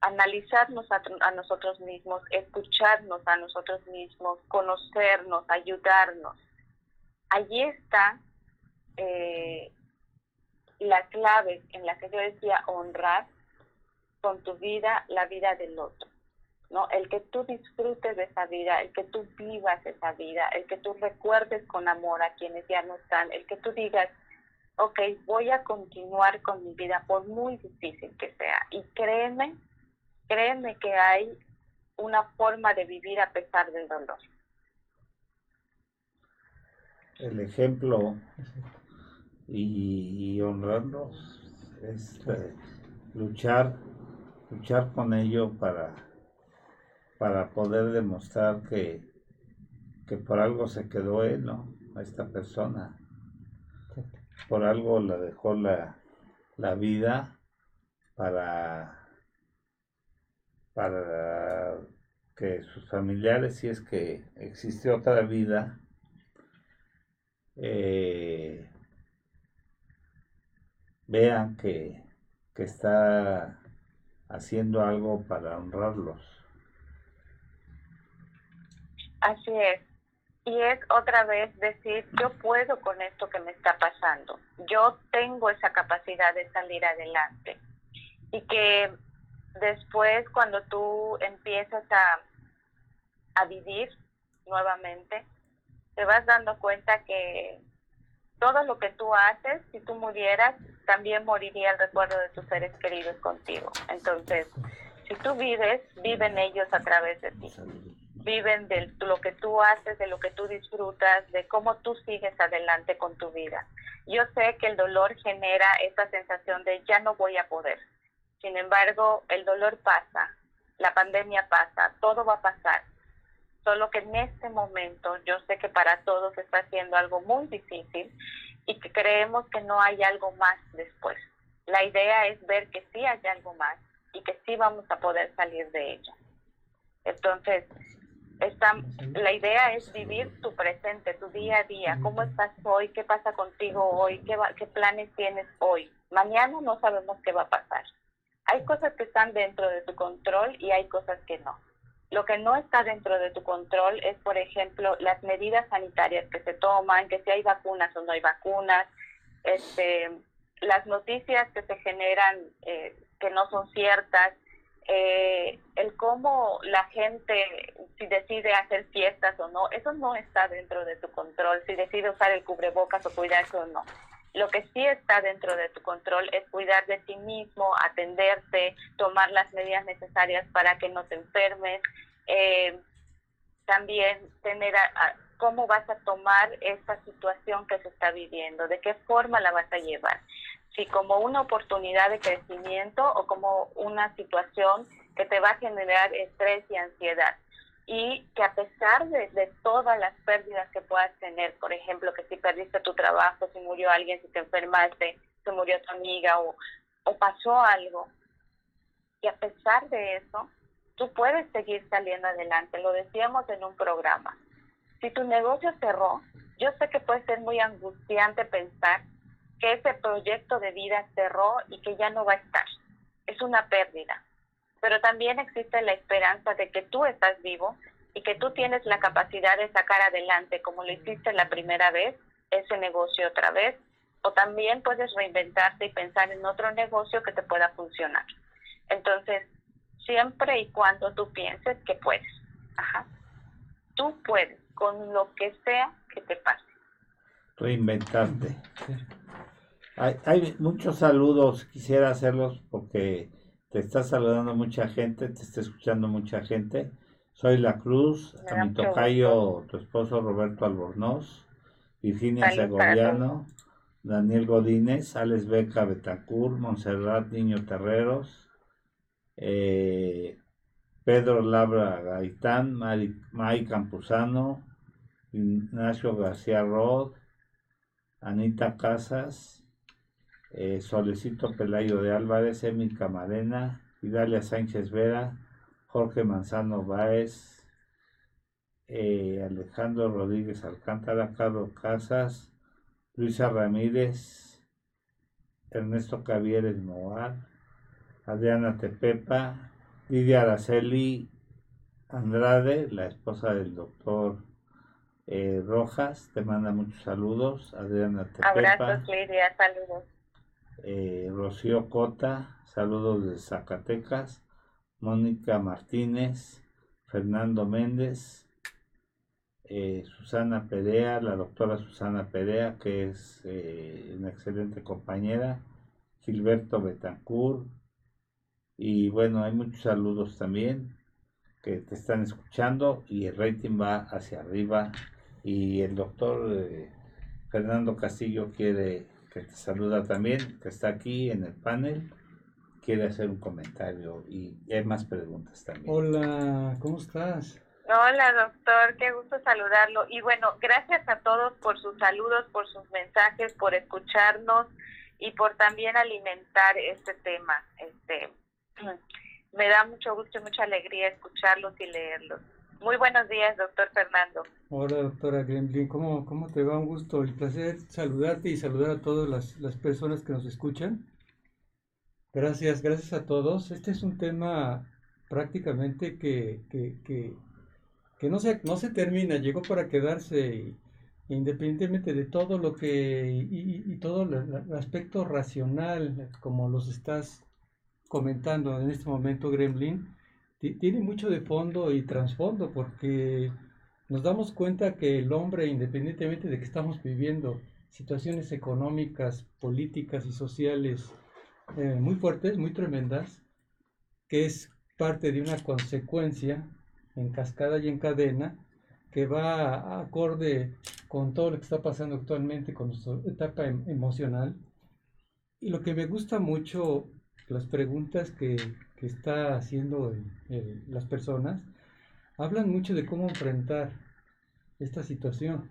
analizarnos a, nosotros mismos, escucharnos a nosotros mismos, conocernos, ayudarnos. Allí está eh, la clave en la que yo decía honrar con tu vida la vida del otro. ¿no? El que tú disfrutes de esa vida, el que tú vivas esa vida, el que tú recuerdes con amor a quienes ya no están, el que tú digas, ok, voy a continuar con mi vida por muy difícil que sea. Y créeme créeme que hay una forma de vivir a pesar del dolor. El ejemplo y, honrarlos es eh, luchar, luchar con ello para, para poder demostrar que, que por algo se quedó él, ¿no? Esta persona. Por algo la dejó la, la vida para para que sus familiares, si es que existe otra vida, eh, vean que, que está haciendo algo para honrarlos. Así es. Y es otra vez decir, yo puedo con esto que me está pasando. Yo tengo esa capacidad de salir adelante. Y que después cuando tú empiezas a, a vivir nuevamente, te vas dando cuenta que todo lo que tú haces, si tú murieras, también moriría el recuerdo de tus seres queridos contigo. Entonces, si tú vives, viven ellos a través de ti. Viven de lo que tú haces, de lo que tú disfrutas, de cómo tú sigues adelante con tu vida. Yo sé que el dolor genera esa sensación de ya no voy a poder. Sin embargo, el dolor pasa, la pandemia pasa, todo va a pasar. Solo que en este momento yo sé que para todos está siendo algo muy difícil y que creemos que no hay algo más después. La idea es ver que sí hay algo más y que sí vamos a poder salir de ella. Entonces, esta, la idea es vivir tu presente, tu día a día. ¿Cómo estás hoy? ¿Qué pasa contigo hoy? ¿Qué, qué planes tienes hoy? Mañana no sabemos qué va a pasar. Hay cosas que están dentro de tu control y hay cosas que no. Lo que no está dentro de tu control es, por ejemplo, las medidas sanitarias que se toman, que si hay vacunas o no hay vacunas, este, las noticias que se generan eh, que no son ciertas, eh, el cómo la gente, si decide hacer fiestas o no, eso no está dentro de tu control, si decide usar el cubrebocas o cuidarse o no. Lo que sí está dentro de tu control es cuidar de ti mismo, atenderte, tomar las medidas necesarias para que no te enfermes, eh, también tener cómo vas a tomar esta situación que se está viviendo, de qué forma la vas a llevar, si como una oportunidad de crecimiento o como una situación que te va a generar estrés y ansiedad y que a pesar de, todas las pérdidas que puedas tener, por ejemplo, que si perdiste tu trabajo, si murió alguien, si te enfermaste, si murió tu amiga o, o pasó algo, y a pesar de eso, tú puedes seguir saliendo adelante. Lo decíamos en un programa. Si tu negocio cerró, yo sé que puede ser muy angustiante pensar que ese proyecto de vida cerró y que ya no va a estar. Es una pérdida pero también existe la esperanza de que tú estás vivo y que tú tienes la capacidad de sacar adelante, como lo hiciste la primera vez, ese negocio otra vez, o también puedes reinventarte y pensar en otro negocio que te pueda funcionar. Entonces, siempre y cuando tú pienses que puedes, Ajá. tú puedes, con lo que sea que te pase. Reinventarte. Hay, hay muchos saludos, quisiera hacerlos porque te está saludando mucha gente, te está escuchando mucha gente. Soy La Cruz, a mi tocayo, tu esposo Roberto Albornoz, Virginia Segoviano, Daniel Godínez, Alex Beca Betancur, Monserrat Niño Terreros, eh, Pedro Labra Gaitán, Mari, May Campuzano, Ignacio García Rod, Anita Casas, eh, Solecito Pelayo de Álvarez, Emil Camarena, Idalia Sánchez Vera, Jorge Manzano Báez, eh, Alejandro Rodríguez Alcántara, Carlos Casas, Luisa Ramírez, Ernesto Cavieres Moar, Adriana Tepepa, Lidia Araceli Andrade, la esposa del doctor eh, Rojas, te manda muchos saludos. Adriana Tepepa. Abrazos, Lidia, saludos eh, Rocío Cota, saludos de Zacatecas, Mónica Martínez, Fernando Méndez, eh, Susana Perea, la doctora Susana Perea, que es eh, una excelente compañera, Gilberto Betancourt, y bueno, hay muchos saludos también que te están escuchando y el rating va hacia arriba. Y el doctor eh, Fernando Castillo quiere que te saluda también, que está aquí en el panel, quiere hacer un comentario y hay más preguntas también. Hola, ¿cómo estás? Hola, doctor, qué gusto saludarlo. Y bueno, gracias a todos por sus saludos, por sus mensajes, por escucharnos y por también alimentar este tema. Este, me da mucho gusto y mucha alegría escucharlos y leerlos. Muy buenos días, doctor Fernando. Hola, doctora Gremlin. ¿Cómo, ¿Cómo te va? Un gusto, el placer saludarte y saludar a todas las, las personas que nos escuchan. Gracias, gracias a todos. Este es un tema prácticamente que, que, que, que no, se, no se termina, llegó para quedarse independientemente de todo lo que y, y todo el aspecto racional, como los estás comentando en este momento, Gremlin tiene mucho de fondo y trasfondo porque nos damos cuenta que el hombre, independientemente de que estamos viviendo situaciones económicas, políticas y sociales eh, muy fuertes, muy tremendas, que es parte de una consecuencia en cascada y en cadena que va acorde con todo lo que está pasando actualmente con nuestra etapa em, emocional. Y lo que me gusta mucho, las preguntas que, que está haciendo las personas, hablan mucho de cómo enfrentar esta situación.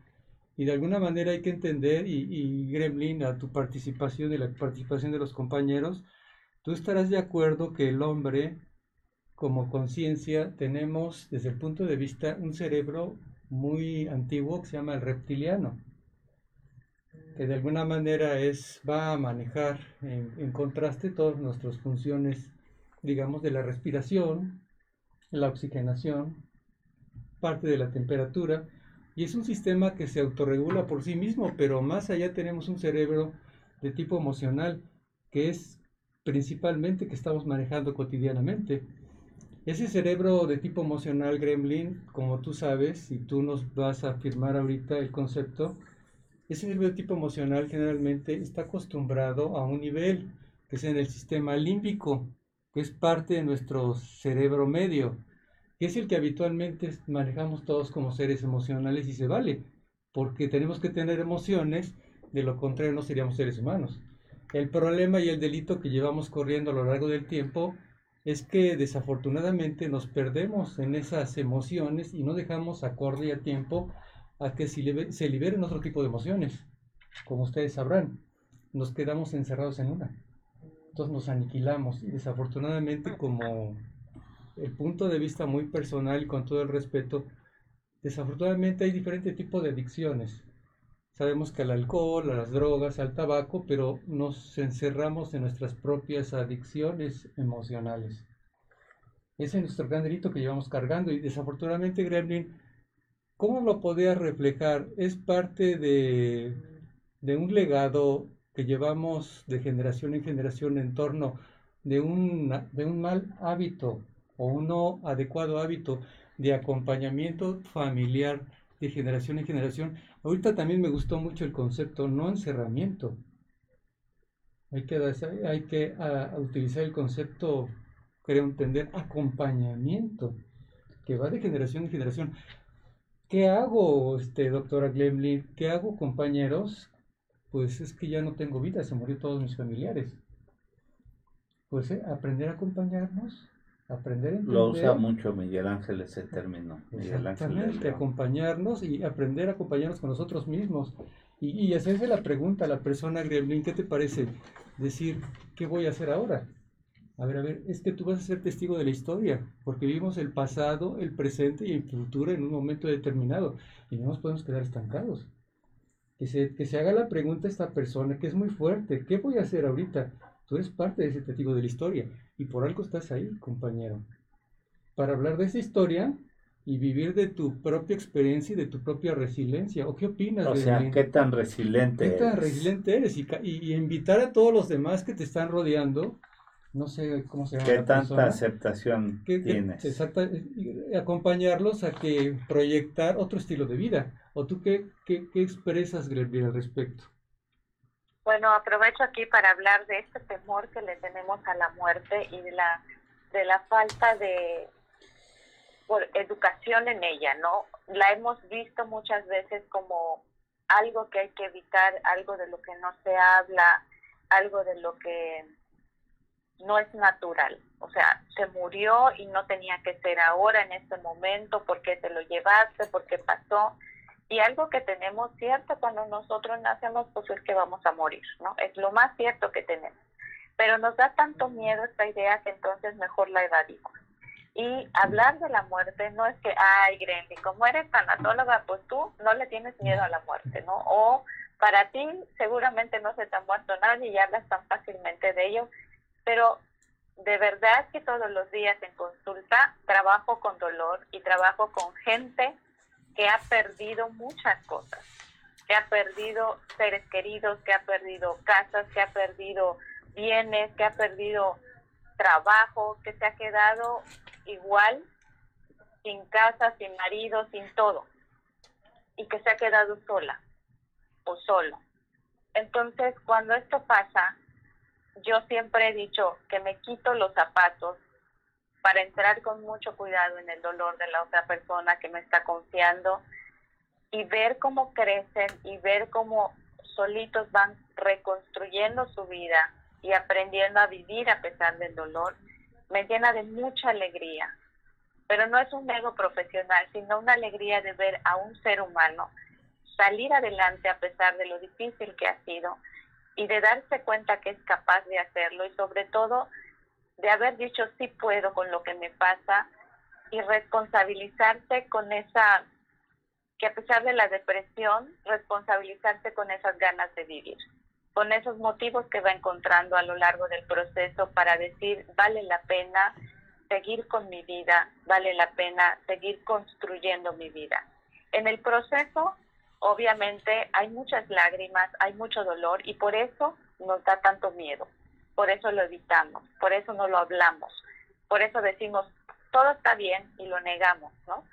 Y de alguna manera hay que entender, y, Gremlin, a tu participación y la participación de los compañeros, tú estarás de acuerdo que el hombre, como conciencia, tenemos desde el punto de vista un cerebro muy antiguo que se llama el reptiliano, que de alguna manera es, va a manejar en, en contraste todas nuestras funciones, digamos, de la respiración, la oxigenación, parte de la temperatura, y es un sistema que se autorregula por sí mismo, pero más allá tenemos un cerebro de tipo emocional, que es principalmente que estamos manejando cotidianamente. Ese cerebro de tipo emocional, Gremlin, como tú sabes, y tú nos vas a afirmar ahorita el concepto, ese cerebro de tipo emocional generalmente está acostumbrado a un nivel, que es en el sistema límbico, que es parte de nuestro cerebro medio que es el que habitualmente manejamos todos como seres emocionales y se vale, porque tenemos que tener emociones, de lo contrario no seríamos seres humanos. El problema y el delito que llevamos corriendo a lo largo del tiempo es que desafortunadamente nos perdemos en esas emociones y no dejamos acorde y a tiempo a que se liberen otro tipo de emociones. Como ustedes sabrán, nos quedamos encerrados en una. Entonces nos aniquilamos y desafortunadamente como el punto de vista muy personal y con todo el respeto, desafortunadamente hay diferentes tipos de adicciones. Sabemos que al alcohol, a las drogas, al tabaco, pero nos encerramos en nuestras propias adicciones emocionales. Ese es nuestro gran delito que llevamos cargando y desafortunadamente Gremlin, ¿cómo lo podía reflejar? Es parte de, de un legado que llevamos de generación en generación en torno de un, de un mal hábito o un no adecuado hábito de acompañamiento familiar de generación en generación. Ahorita también me gustó mucho el concepto no encerramiento. Hay que, hay que utilizar el concepto, creo entender, acompañamiento, que va de generación en generación. ¿Qué hago, este, doctora Glemlin? ¿Qué hago, compañeros? Pues es que ya no tengo vida, se murió todos mis familiares. Pues eh, aprender a acompañarnos, aprender a entender. Lo usa mucho Miguel Ángel ese término. Miguel Exactamente, acompañarnos y aprender a acompañarnos con nosotros mismos. Y, y hacerse la pregunta a la persona, Gremlin, ¿qué te parece? Decir, ¿qué voy a hacer ahora? A ver, a ver, es que tú vas a ser testigo de la historia, porque vivimos el pasado, el presente y el futuro en un momento determinado, y no nos podemos quedar estancados. Que se, que se haga la pregunta a esta persona, que es muy fuerte, ¿qué voy a hacer ahorita? Tú eres parte de ese testigo de la historia y por algo estás ahí, compañero. Para hablar de esa historia y vivir de tu propia experiencia y de tu propia resiliencia. ¿O qué opinas? O sea, ¿qué tan resiliente ¿Qué tan resiliente eres? Y, invitar a todos los demás que te están rodeando, no sé cómo se llama. ¿Qué tanta aceptación tienes? Exacto, acompañarlos a que proyectar otro estilo de vida. ¿O tú qué, qué, qué expresas, Gregory, al respecto? Bueno, aprovecho aquí para hablar de este temor que le tenemos a la muerte y de la, de la falta de por educación en ella, ¿no? La hemos visto muchas veces como algo que hay que evitar, algo de lo que no se habla, algo de lo que no es natural. O sea, se murió y no tenía que ser ahora, en este momento, porque te lo llevaste, porque pasó. Y algo que tenemos cierto cuando nosotros nacemos, pues es que vamos a morir, ¿no? Es lo más cierto que tenemos. Pero nos da tanto miedo esta idea que entonces mejor la evadimos. Y hablar de la muerte no es que, ay, Grendy, como eres tanatóloga, pues tú no le tienes miedo a la muerte, ¿no? O para ti seguramente no se te ha muerto nadie y hablas tan fácilmente de ello, pero de verdad que todos los días en consulta trabajo con dolor y trabajo con gente que ha perdido muchas cosas, que ha perdido seres queridos, que ha perdido casas, que ha perdido bienes, que ha perdido trabajo, que se ha quedado igual, sin casa, sin marido, sin todo. y que se ha quedado sola o solo. Entonces, cuando esto pasa, yo siempre he dicho que me quito los zapatos para entrar con mucho cuidado en el dolor de la otra persona que me está confiando y ver cómo crecen y ver cómo solitos van reconstruyendo su vida y aprendiendo a vivir a pesar del dolor, me llena de mucha alegría. Pero no es un ego profesional, sino una alegría de ver a un ser humano salir adelante a pesar de lo difícil que ha sido y de darse cuenta que es capaz de hacerlo y sobre todo de haber dicho sí puedo con lo que me pasa y responsabilizarse con esa, que a pesar de la depresión, responsabilizarse con esas ganas de vivir, con esos motivos que va encontrando a lo largo del proceso para decir vale la pena seguir con mi vida, vale la pena seguir construyendo mi vida. En el proceso, obviamente, hay muchas lágrimas, hay mucho dolor y por eso nos da tanto miedo por eso lo evitamos, por eso no lo hablamos, por eso decimos, todo está bien y lo negamos, ¿no?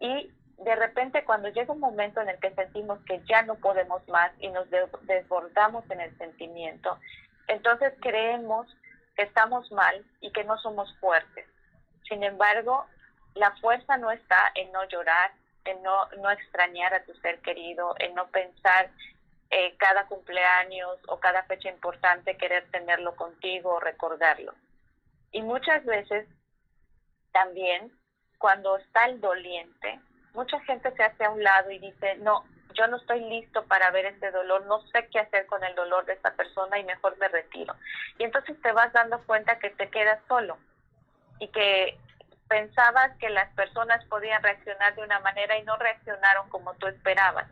Y de repente cuando llega un momento en el que sentimos que ya no podemos más y nos desbordamos en el sentimiento, entonces creemos que estamos mal y que no somos fuertes. Sin embargo, la fuerza no está en no llorar, en no, no extrañar a tu ser querido, en no pensar eh, cada cumpleaños o cada fecha importante querer tenerlo contigo o recordarlo. Y muchas veces también cuando está el doliente, mucha gente se hace a un lado y dice, no, yo no estoy listo para ver ese dolor, no sé qué hacer con el dolor de esta persona y mejor me retiro. Y entonces te vas dando cuenta que te quedas solo y que pensabas que las personas podían reaccionar de una manera y no reaccionaron como tú esperabas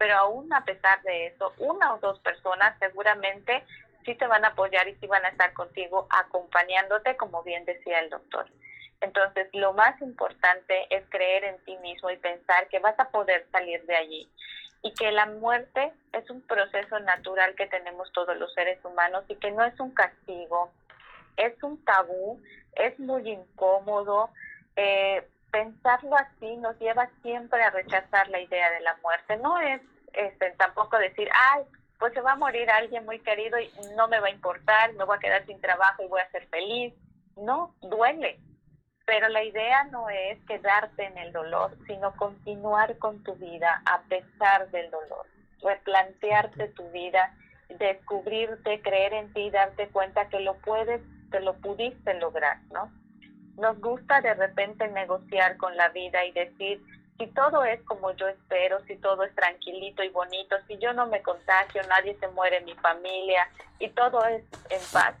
pero aún a pesar de eso, una o dos personas seguramente sí te van a apoyar y sí van a estar contigo acompañándote, como bien decía el doctor. Entonces, lo más importante es creer en ti mismo y pensar que vas a poder salir de allí y que la muerte es un proceso natural que tenemos todos los seres humanos y que no es un castigo, es un tabú, es muy incómodo. Eh, pensarlo así nos lleva siempre a rechazar la idea de la muerte. No es este, tampoco decir, ay, pues se va a morir alguien muy querido y no me va a importar, me voy a quedar sin trabajo y voy a ser feliz. No, duele. Pero la idea no es quedarte en el dolor, sino continuar con tu vida a pesar del dolor. Replantearte tu vida, descubrirte, creer en ti, darte cuenta que lo puedes, que lo pudiste lograr, ¿no? Nos gusta de repente negociar con la vida y decir, si todo es como yo espero, si todo es tranquilito y bonito, si yo no me contagio, nadie se muere en mi familia y todo es en paz,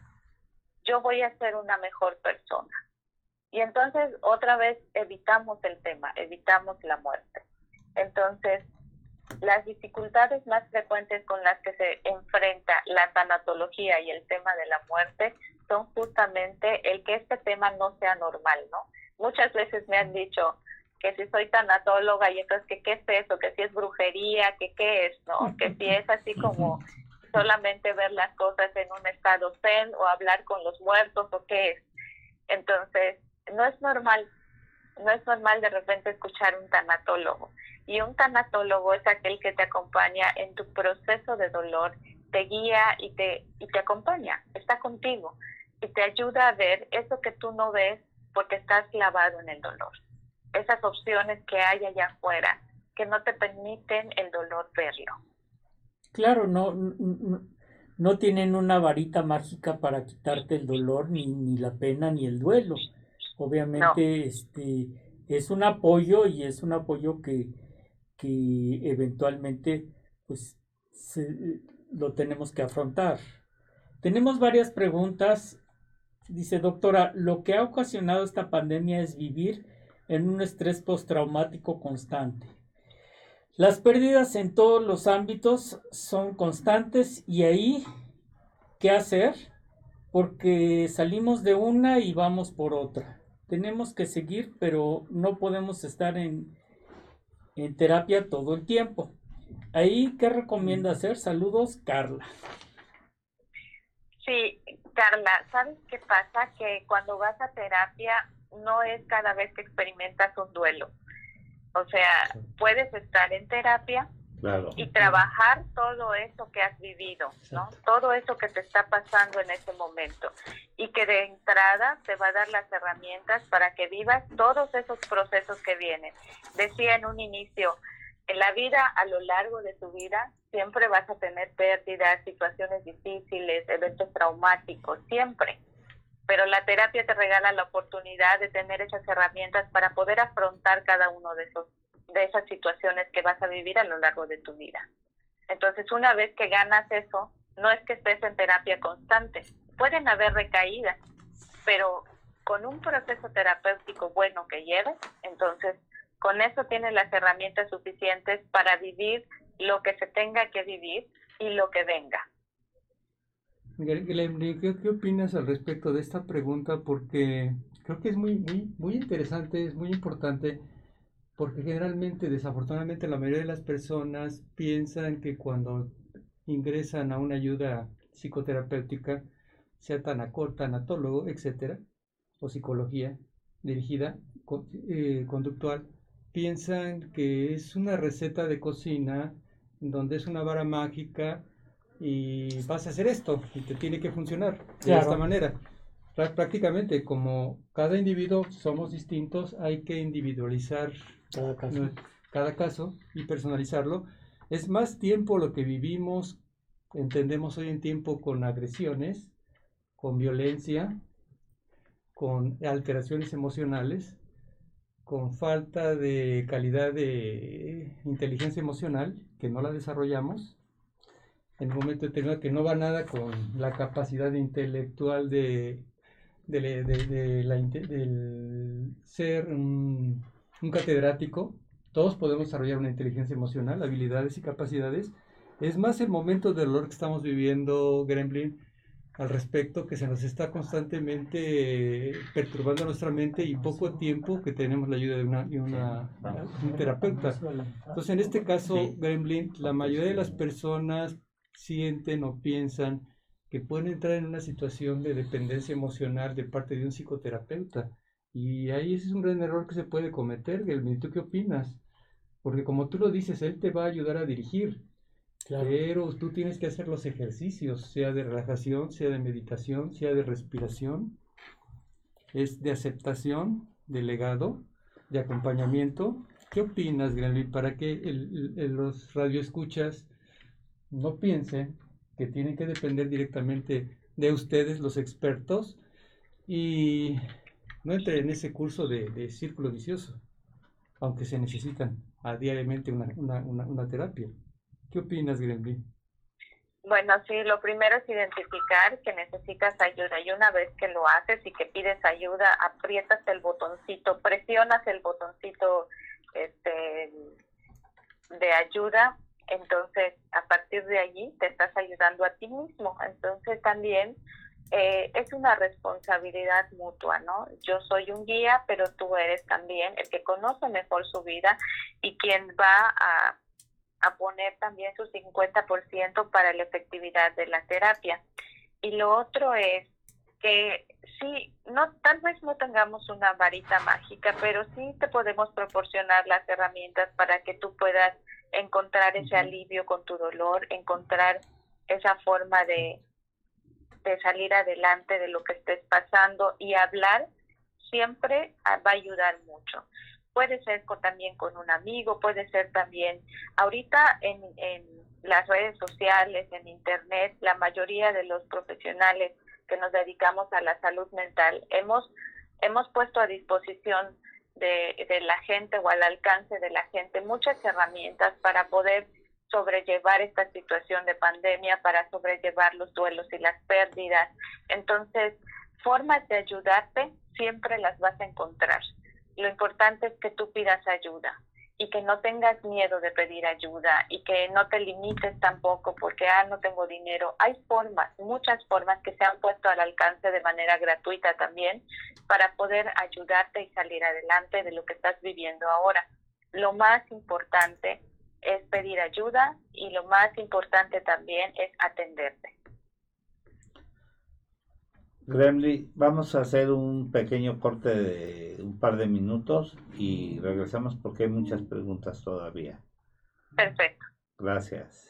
yo voy a ser una mejor persona. Y entonces otra vez evitamos el tema, evitamos la muerte. Entonces, las dificultades más frecuentes con las que se enfrenta la tanatología y el tema de la muerte son justamente el que este tema no sea normal, ¿no? Muchas veces me han dicho que si soy tanatóloga y entonces que qué es eso, que si es brujería, que qué es, ¿no? Que si es así como solamente ver las cosas en un estado zen o hablar con los muertos o qué es. Entonces, no es normal, no es normal de repente escuchar un tanatólogo. Y un tanatólogo es aquel que te acompaña en tu proceso de dolor, te guía y te, y te acompaña, está contigo y te ayuda a ver eso que tú no ves porque estás clavado en el dolor. Esas opciones que hay allá afuera que no te permiten el dolor verlo. Claro, no, no, tienen una varita mágica para quitarte el dolor, ni, ni la pena, ni el duelo. Obviamente, este es un apoyo y es un apoyo que, que eventualmente pues lo tenemos que afrontar. Tenemos varias preguntas Dice, doctora, lo que ha ocasionado esta pandemia es vivir en un estrés postraumático constante. Las pérdidas en todos los ámbitos son constantes y ahí, ¿qué hacer? Porque salimos de una y vamos por otra. Tenemos que seguir, pero no podemos estar en, en terapia todo el tiempo. Ahí, ¿qué recomienda hacer? Saludos, Carla. Sí, Carla, ¿sabes qué pasa? Que cuando vas a terapia no es cada vez que experimentas un duelo. O sea, puedes estar en terapia y trabajar todo eso que has vivido, ¿no? Todo eso que te está pasando en ese momento. Y que de entrada te va a dar las herramientas para que vivas todos esos procesos que vienen. Decía en un inicio, en la vida, a lo largo de tu vida, siempre vas a tener pérdidas, situaciones difíciles, eventos traumáticos, siempre. Pero la terapia te regala la oportunidad de tener esas herramientas para poder afrontar cada uno de esos de esas situaciones que vas a vivir a lo largo de tu vida. Entonces, una vez que ganas eso, no es que estés en terapia constante. Pueden haber recaídas, pero con un proceso terapéutico bueno que lleves, entonces con eso tienes las herramientas suficientes para vivir lo que se tenga que vivir y lo que venga. ¿qué, ¿qué, opinas al respecto de esta pregunta? Porque creo que es muy, muy, muy interesante, es muy importante, porque generalmente, desafortunadamente, la mayoría de las personas piensan que cuando ingresan a una ayuda psicoterapéutica, sea tanatólogo, etcétera, o psicología dirigida, eh, conductual, piensan que es una receta de cocina donde es una vara mágica y vas a hacer esto y te tiene que funcionar de esta manera. Prácticamente, como cada individuo somos distintos, hay que individualizar cada caso. cada caso y personalizarlo. Es más tiempo lo que vivimos, entendemos hoy en tiempo con agresiones, con violencia, con alteraciones emocionales, con falta de calidad de inteligencia emocional, que no la desarrollamos, en un momento determinado que no va nada con la capacidad intelectual de, de, la, del ser un, un catedrático. Todos podemos desarrollar una inteligencia emocional, habilidades y capacidades. Es más el momento del dolor que estamos viviendo, Gremlin, al respecto que se nos está constantemente perturbando nuestra mente y poco tiempo que tenemos la ayuda de una, un terapeuta. Entonces, en este caso, Gremlin, la mayoría de las personas sienten o piensan que pueden entrar en una situación de dependencia emocional de parte de un psicoterapeuta. Y ahí ese es un gran error que se puede cometer, Gremlin. ¿Tú qué opinas? Porque como tú lo dices, él te va a ayudar a dirigir pero tú tienes que hacer los ejercicios, sea de relajación, sea de meditación, sea de respiración, es de aceptación, de legado, de acompañamiento. ¿Qué opinas, Granville, para que los radioescuchas no piensen que tienen que depender directamente de ustedes, los expertos, y no entren en ese curso de, círculo vicioso, aunque se necesitan a diariamente una terapia? ¿Qué opinas, Gremlin? Bueno, sí, lo primero es identificar que necesitas ayuda y una vez que lo haces y que pides ayuda, aprietas el botoncito, presionas el botoncito este, de ayuda, entonces a partir de allí te estás ayudando a ti mismo. Entonces también eh, es una responsabilidad mutua, ¿no? Yo soy un guía, pero tú eres también el que conoce mejor su vida y quien va a a poner también su 50% para la efectividad de la terapia. Y lo otro es que sí, no, tal vez no tengamos una varita mágica, pero sí te podemos proporcionar las herramientas para que tú puedas encontrar ese alivio con tu dolor, encontrar esa forma de, de salir adelante de lo que estés pasando y hablar siempre va a ayudar mucho puede ser también con un amigo, puede ser también, ahorita en, en las redes sociales, en internet, la mayoría de los profesionales que nos dedicamos a la salud mental hemos, hemos puesto a disposición de, de la gente o al alcance de la gente muchas herramientas para poder sobrellevar esta situación de pandemia, para sobrellevar los duelos y las pérdidas. Entonces, formas de ayudarte siempre las vas a encontrar. Lo importante es que tú pidas ayuda y que no tengas miedo de pedir ayuda y que no te limites tampoco porque, ah, no tengo dinero. Hay formas, muchas formas que se han puesto al alcance de manera gratuita también para poder ayudarte y salir adelante de lo que estás viviendo ahora. Lo más importante es pedir ayuda y lo más importante también es atenderte. Gremlin, vamos a hacer un pequeño corte de un par de minutos y regresamos porque hay muchas preguntas todavía. Perfecto. Gracias.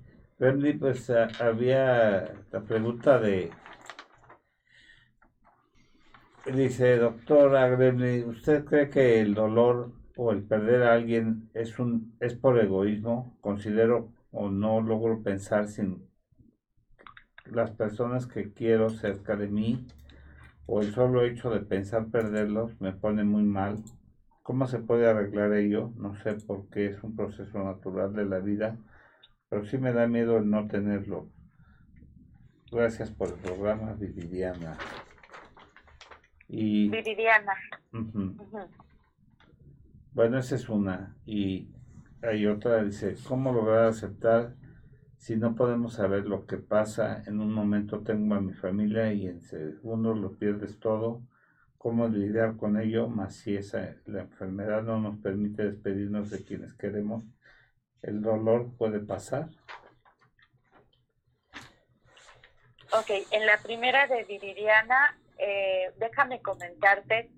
pues había la pregunta de Dice, doctora Gremlin, ¿usted cree que el dolor o el perder a alguien es, un, es por egoísmo? Considero o no logro pensar sin las personas que quiero cerca de mí o el solo hecho de pensar perderlos me pone muy mal. ¿Cómo se puede arreglar ello? No sé por qué es un proceso natural de la vida, pero sí me da miedo el no tenerlo. Gracias por el programa, Viviana. Y, Viridiana. Bueno, esa es una. Y hay otra, dice, ¿cómo lograr aceptar si no podemos saber lo que pasa? En un momento tengo a mi familia y en segundo lo pierdes todo. ¿Cómo lidiar con ello? Más si esa, la enfermedad no nos permite despedirnos de quienes queremos, ¿el dolor puede pasar? Ok, en la primera de Viridiana, eh, déjame comentarte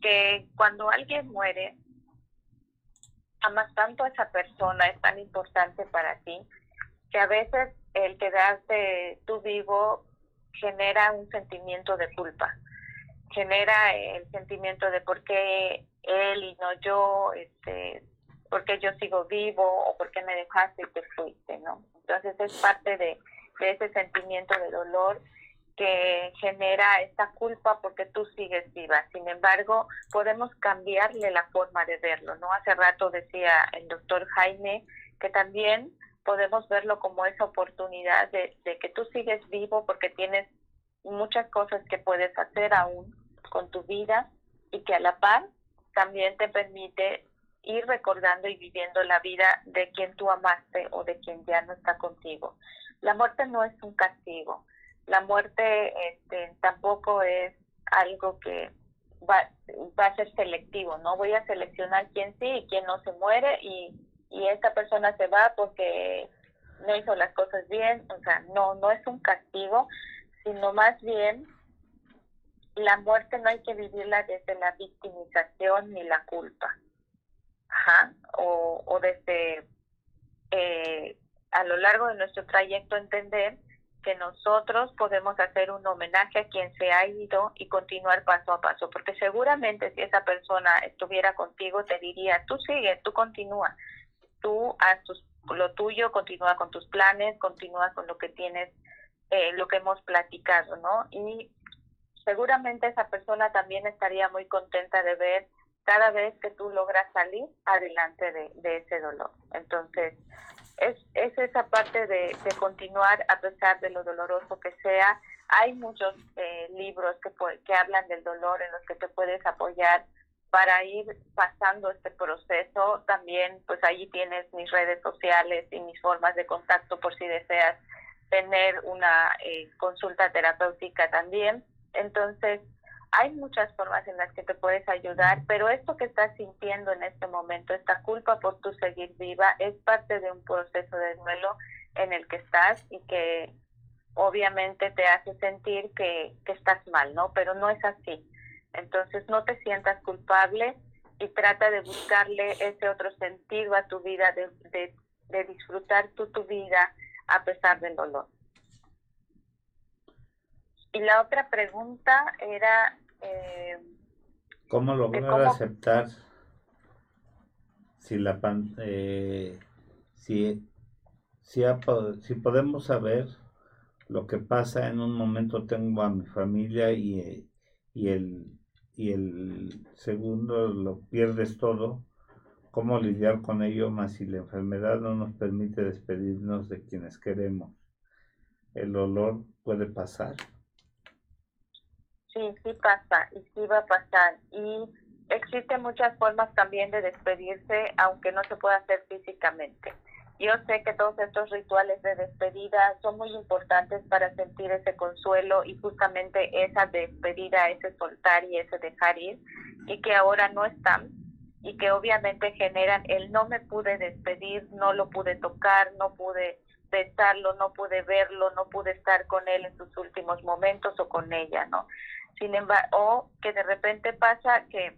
que cuando alguien muere, amas tanto a esa persona, es tan importante para ti, que a veces el quedarte tú vivo genera un sentimiento de culpa, genera el sentimiento de por qué él y no yo, este, por qué yo sigo vivo o por qué me dejaste y te fuiste, ¿no? Entonces es parte de, de ese sentimiento de dolor que genera esta culpa porque tú sigues viva. Sin embargo, podemos cambiarle la forma de verlo, ¿no? Hace rato decía el doctor Jaime que también podemos verlo como esa oportunidad de, de que tú sigues vivo porque tienes muchas cosas que puedes hacer aún con tu vida y que a la par también te permite ir recordando y viviendo la vida de quien tú amaste o de quien ya no está contigo. La muerte no es un castigo, la muerte este, tampoco es algo que va, va a ser selectivo, ¿no? Voy a seleccionar quién sí y quién no se muere y, y esta persona se va porque no hizo las cosas bien, o sea, no, no es un castigo, sino más bien la muerte no hay que vivirla desde la victimización ni la culpa, Ajá, o, o desde eh, a lo largo de nuestro trayecto entender que nosotros podemos hacer un homenaje a quien se ha ido y continuar paso a paso, porque seguramente si esa persona estuviera contigo te diría, tú sigue, tú continúa, tú haz lo tuyo, continúa con tus planes, continúa con lo que tienes, eh, lo que hemos platicado, ¿no? Y seguramente esa persona también estaría muy contenta de ver cada vez que tú logras salir adelante de, ese dolor. Entonces, es, es esa parte de, continuar a pesar de lo doloroso que sea. Hay muchos eh, libros que, que hablan del dolor en los que te puedes apoyar para ir pasando este proceso. También, pues ahí tienes mis redes sociales y mis formas de contacto por si deseas tener una eh, consulta terapéutica también. Entonces, hay muchas formas en las que te puedes ayudar, pero esto que estás sintiendo en este momento, esta culpa por tu seguir viva, es parte de un proceso de duelo en el que estás y que obviamente te hace sentir que, que estás mal, ¿no? Pero no es así. Entonces no te sientas culpable y trata de buscarle ese otro sentido a tu vida, de, de, disfrutar tú tu vida a pesar del dolor. Y la otra pregunta era... Eh, ¿Cómo lograr aceptar si la eh, si, si, si podemos saber lo que pasa en un momento tengo a mi familia y, y el y el segundo lo pierdes todo, cómo lidiar con ello, más si la enfermedad no nos permite despedirnos de quienes queremos. El dolor puede pasar. Sí, sí pasa y sí va a pasar. Y existen muchas formas también de despedirse, aunque no se pueda hacer físicamente. Yo sé que todos estos rituales de despedida son muy importantes para sentir ese consuelo y justamente esa despedida, ese soltar y ese dejar ir, y que ahora no están y que obviamente generan el no me pude despedir, no lo pude tocar, no pude besarlo, no pude verlo, no pude estar con él en sus últimos momentos o con ella, ¿no? Sin embargo, o que de repente pasa que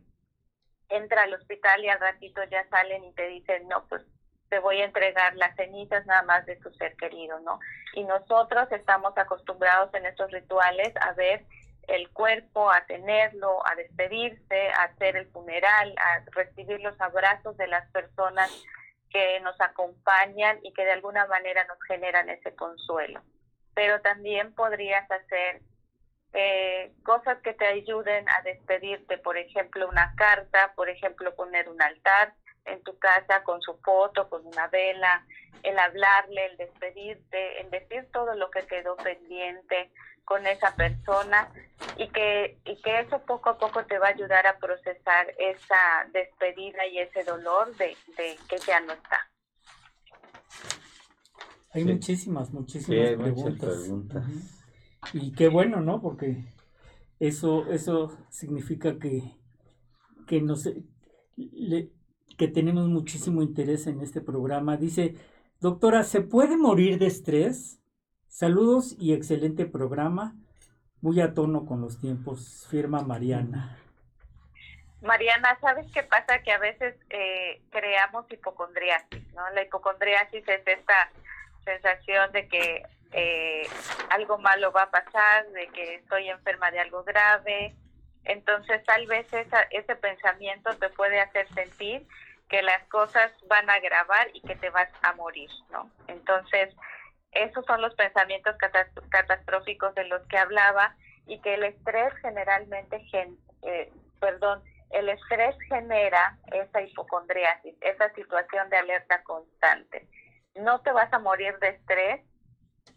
entra al hospital y al ratito ya salen y te dicen, no, pues te voy a entregar las cenizas nada más de tu ser querido, ¿no? Y nosotros estamos acostumbrados en estos rituales a ver el cuerpo, a tenerlo, a despedirse, a hacer el funeral, a recibir los abrazos de las personas que nos acompañan y que de alguna manera nos generan ese consuelo. Pero también podrías hacer eh, cosas que te ayuden a despedirte, por ejemplo, una carta, por ejemplo, poner un altar, en tu casa con su foto, con una vela, el hablarle, el despedirte, el decir todo lo que quedó pendiente con esa persona y que, y que eso poco a poco te va a ayudar a procesar esa despedida y ese dolor de, que ya no está. Hay muchísimas, muchísimas preguntas. Y qué bueno, ¿no? Porque eso, eso significa que, que nos, le, que tenemos muchísimo interés en este programa. Dice, doctora, ¿se puede morir de estrés? Saludos y excelente programa. Muy a tono con los tiempos. Firma Mariana. Mariana, ¿sabes qué pasa? Que a veces eh, creamos hipocondriasis, ¿no? La hipocondriasis es esta sensación de que eh, algo malo va a pasar, de que estoy enferma de algo grave. Entonces, tal vez ese pensamiento te puede hacer sentir que las cosas van a agravar y que te vas a morir, ¿no? Entonces, esos son los pensamientos catastróficos de los que hablaba y que el estrés generalmente, eh, perdón, el estrés genera esa hipocondriasis, esa situación de alerta constante. No te vas a morir de estrés,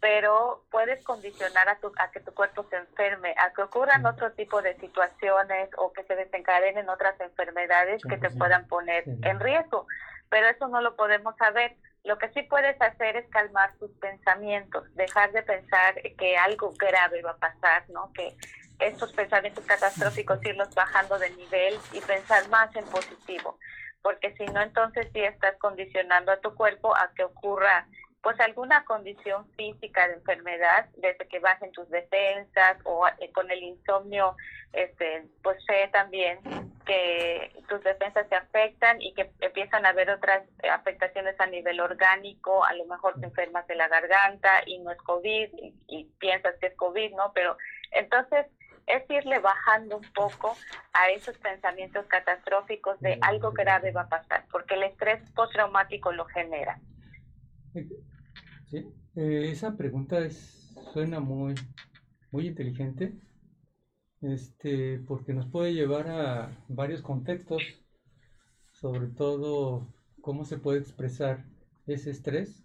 pero puedes condicionar a, tu, a que tu cuerpo se enferme, a que ocurran otro tipo de situaciones o que se desencadenen otras enfermedades que te puedan poner en riesgo. Pero eso no lo podemos saber. Lo que sí puedes hacer es calmar tus pensamientos, dejar de pensar que algo grave va a pasar, ¿no? Que estos pensamientos catastróficos irlos bajando de nivel y pensar más en positivo, porque si no entonces sí estás condicionando a tu cuerpo a que ocurra pues alguna condición física de enfermedad, desde que bajen tus defensas o eh, con el insomnio, este, pues sé también que tus defensas se afectan y que empiezan a haber otras afectaciones a nivel orgánico, a lo mejor te enfermas de la garganta y no es COVID y, y piensas que es COVID, ¿no? Pero entonces es irle bajando un poco a esos pensamientos catastróficos de algo grave va a pasar, porque el estrés postraumático lo genera. Sí, eh, esa pregunta es, suena muy, muy inteligente este, porque nos puede llevar a varios contextos, sobre todo cómo se puede expresar ese estrés,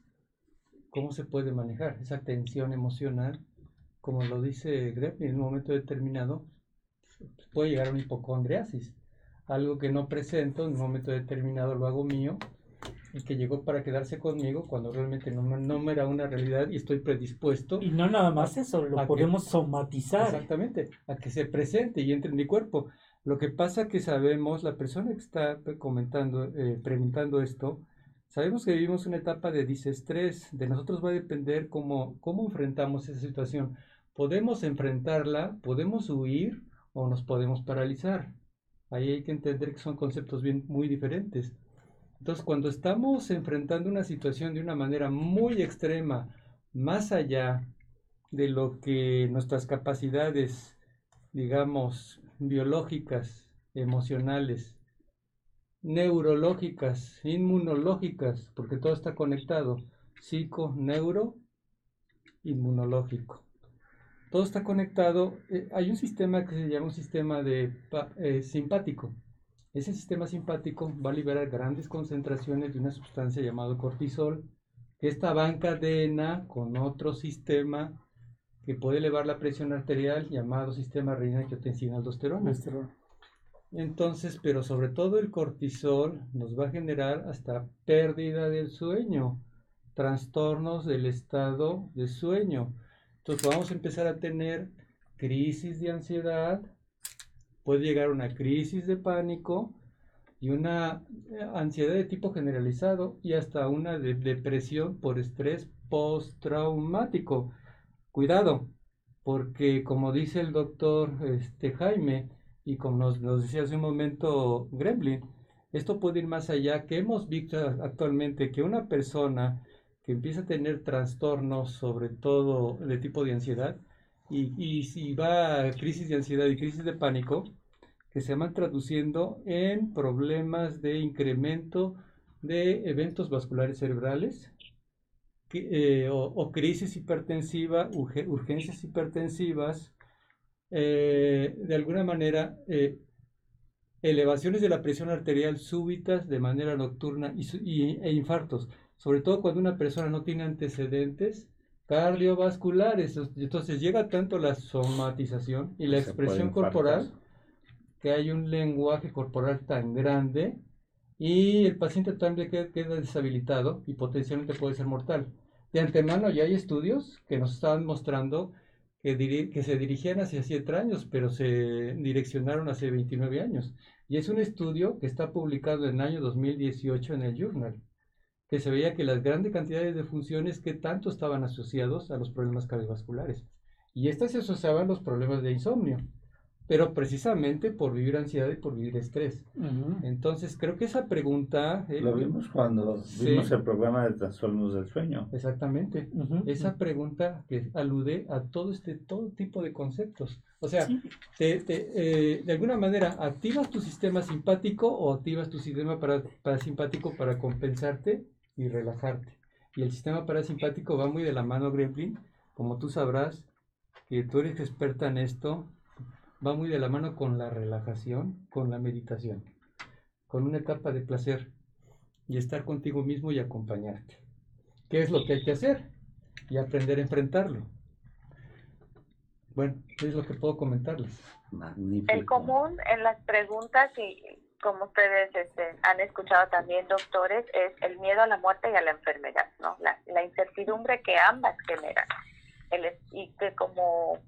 cómo se puede manejar esa tensión emocional, como lo dice Greg, en un momento determinado puede llegar a una hipocondriasis, algo que no presento, en un momento determinado lo hago mío y que llegó para quedarse conmigo cuando realmente no, no me era una realidad y estoy predispuesto. Y no nada más eso, lo podemos somatizar. Exactamente, a que se presente y entre en mi cuerpo. Lo que pasa que sabemos, la persona que está comentando, eh, preguntando esto, sabemos que vivimos una etapa de disestrés, de nosotros va a depender cómo, cómo enfrentamos esa situación. Podemos enfrentarla, podemos huir o nos podemos paralizar. Ahí hay que entender que son conceptos bien, muy diferentes. Entonces, cuando estamos enfrentando una situación de una manera muy extrema, más allá de lo que nuestras capacidades, digamos, biológicas, emocionales, neurológicas, inmunológicas, porque todo está conectado, psico, neuro, inmunológico. Todo está conectado. Eh, hay un sistema que se llama un sistema de, eh, simpático ese sistema simpático va a liberar grandes concentraciones de una sustancia llamada cortisol, que esta va en cadena con otro sistema que puede elevar la presión arterial llamado sistema renina angiotensina aldosterona. Entonces, pero sobre todo el cortisol nos va a generar hasta pérdida del sueño, trastornos del estado de sueño. Entonces vamos a empezar a tener crisis de ansiedad, puede llegar una crisis de pánico y una eh, ansiedad de tipo generalizado y hasta una depresión por estrés postraumático. Cuidado, porque como dice el doctor este, Jaime y como nos, nos decía hace un momento Gremlin, esto puede ir más allá, que hemos visto actualmente que una persona que empieza a tener trastornos, sobre todo de tipo de ansiedad, y, y si va crisis de ansiedad y crisis de pánico, que se van traduciendo en problemas de incremento de eventos vasculares cerebrales eh, o, crisis hipertensiva, urgencias hipertensivas, eh, de alguna manera eh, elevaciones de la presión arterial súbitas de manera nocturna y, e infartos, sobre todo cuando una persona no tiene antecedentes cardiovasculares. Entonces llega tanto la somatización y la expresión corporal que hay un lenguaje corporal tan grande y el paciente también queda deshabilitado y potencialmente puede ser mortal. De antemano ya hay estudios que nos estaban mostrando que, que se dirigían hacia 7 años, pero se direccionaron hace 29 años. Y es un estudio que está publicado en el año 2018 en el Journal que se veía que las grandes cantidades de funciones que tanto estaban asociados a los problemas cardiovasculares. Y estas se asociaban a los problemas de insomnio, pero precisamente por vivir ansiedad y por vivir estrés. Entonces, creo que esa pregunta... Eh, Lo vimos cuando vimos el programa de trastornos del sueño. Exactamente. Esa pregunta que alude a todo este todo tipo de conceptos. O sea, eh, de alguna manera, ¿activas tu sistema simpático o activas tu sistema parasimpático para compensarte y relajarte. Y el sistema parasimpático va muy de la mano, Gremlin, como tú sabrás, que tú eres experta en esto, va muy de la mano con la relajación, con la meditación, con una etapa de placer y estar contigo mismo y acompañarte. ¿Qué es lo que hay que hacer? Y aprender a enfrentarlo. Bueno, es lo que puedo comentarles. El común en las preguntas y como ustedes este, han escuchado también, doctores, es el miedo a la muerte y a la enfermedad, ¿no? La, la incertidumbre que ambas generan. El, y que como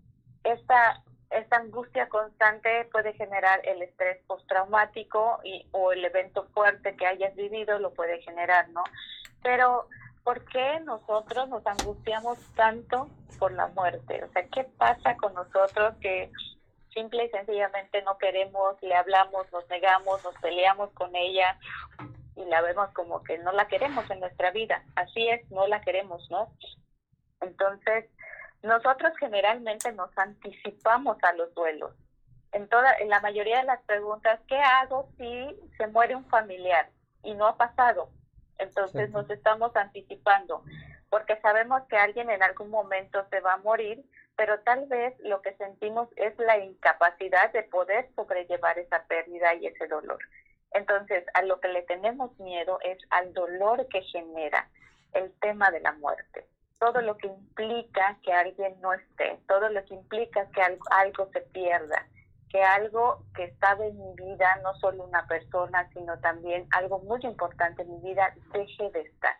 esta, esta angustia constante puede generar el estrés postraumático y, o el evento fuerte que hayas vivido lo puede generar, ¿no? Pero, ¿por qué nosotros nos angustiamos tanto por la muerte? O sea, ¿qué pasa con nosotros que simple y sencillamente no queremos, le hablamos, nos negamos, nos peleamos con ella y la vemos como que no la queremos en nuestra vida. Así es, no la queremos, ¿no? Entonces, nosotros generalmente nos anticipamos a los duelos. En toda en la mayoría de las preguntas, ¿qué hago si se muere un familiar y no ha pasado? Entonces nos estamos anticipando porque sabemos que alguien en algún momento se va a morir, pero tal vez lo que sentimos es la incapacidad de poder sobrellevar esa pérdida y ese dolor. Entonces, a lo que le tenemos miedo es al dolor que genera el tema de la muerte. Todo lo que implica que alguien no esté, todo lo que implica que algo, se pierda, que algo que estaba en mi vida, no solo una persona, sino también algo muy importante en mi vida, deje de estar.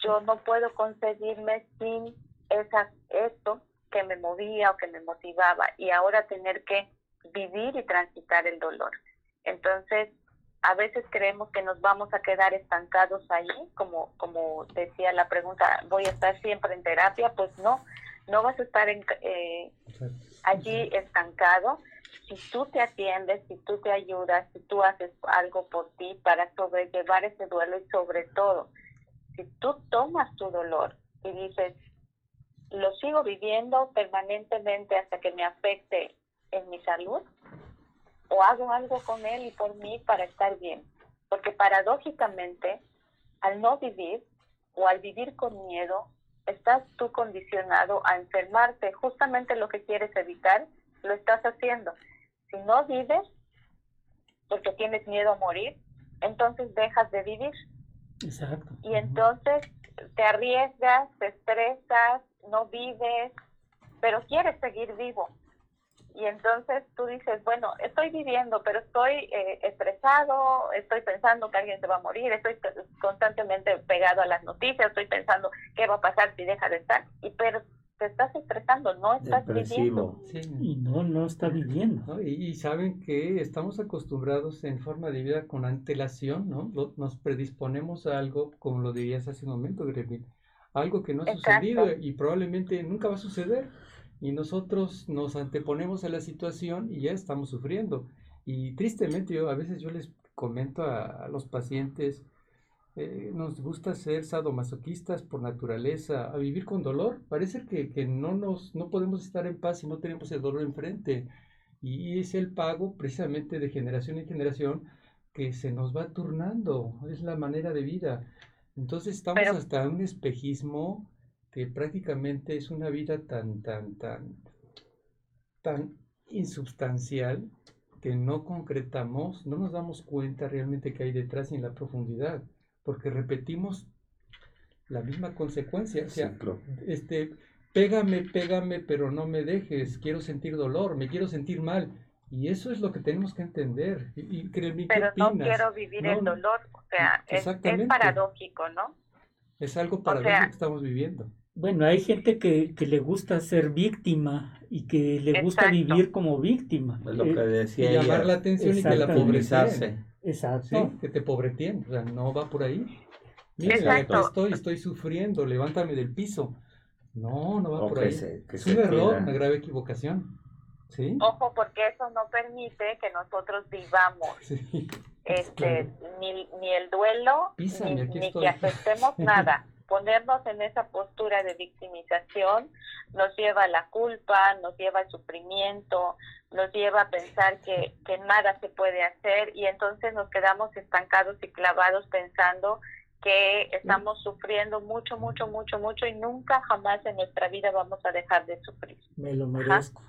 Yo no puedo conseguirme sin esa, esto que me movía o que me motivaba y ahora tener que vivir y transitar el dolor. Entonces, a veces creemos que nos vamos a quedar estancados ahí, como, como decía la pregunta, voy a estar siempre en terapia, pues no, no vas a estar en, eh, allí estancado. Si tú te atiendes, si tú te ayudas, si tú haces algo por ti para sobrellevar ese duelo y sobre todo, si tú tomas tu dolor y dices, lo sigo viviendo permanentemente hasta que me afecte en mi salud, o hago algo con él y por mí para estar bien. Porque paradójicamente, al no vivir o al vivir con miedo, estás tú condicionado a enfermarte. Justamente lo que quieres evitar, lo estás haciendo. Si no vives, porque tienes miedo a morir, entonces dejas de vivir. Exacto. Y entonces te arriesgas, te estresas, no vives, pero quieres seguir vivo. Y entonces tú dices, bueno, estoy viviendo, pero estoy eh, estresado, estoy pensando que alguien se va a morir, estoy constantemente pegado a las noticias, estoy pensando qué va a pasar si deja de estar. Y pero te estás estresando, no estás viviendo. Y no, no está viviendo. Y, saben que estamos acostumbrados en forma de vida con antelación, ¿no? nos predisponemos a algo, como lo dirías hace un momento, Gremlin, algo que no ha sucedido y probablemente nunca va a suceder y nosotros nos anteponemos a la situación y ya estamos sufriendo. Y tristemente yo a veces yo les comento a, los pacientes, eh, nos gusta ser sadomasoquistas por naturaleza, a vivir con dolor. Parece que, que, no, nos, no podemos estar en paz si no tenemos el dolor enfrente. Y es el pago precisamente de generación en generación que se nos va turnando, es la manera de vida. Entonces estamos hasta un espejismo que prácticamente es una vida tan, tan, tan, tan insubstancial que no concretamos, no nos damos cuenta realmente que hay detrás en la profundidad, porque repetimos la misma consecuencia, o sea, este, pégame, pégame, pero no me dejes, quiero sentir dolor, me quiero sentir mal, y eso es lo que tenemos que entender. Y, pero no quiero vivir el dolor, o sea, es, paradójico, ¿no? Es algo paradójico que estamos viviendo. Bueno, hay gente que, que, le gusta ser víctima y que le gusta vivir como víctima. Es lo que eh, decía y llamar la atención y que la pobrecen. Exacto. que te pobreteen. O sea, no va por ahí. Mira, estoy, estoy sufriendo, levántame del piso. No, no va por ahí. es un error, una grave equivocación. ¿Sí? Ojo, porque eso no permite que nosotros vivamos este, ni, ni, el duelo, ni, ni que aceptemos nada ponernos en esa postura de victimización nos lleva a la culpa, nos lleva al sufrimiento, nos lleva a pensar que, que nada se puede hacer y entonces nos quedamos estancados y clavados pensando que estamos sufriendo mucho, mucho, mucho, mucho y nunca jamás en nuestra vida vamos a dejar de sufrir. Me lo merezco.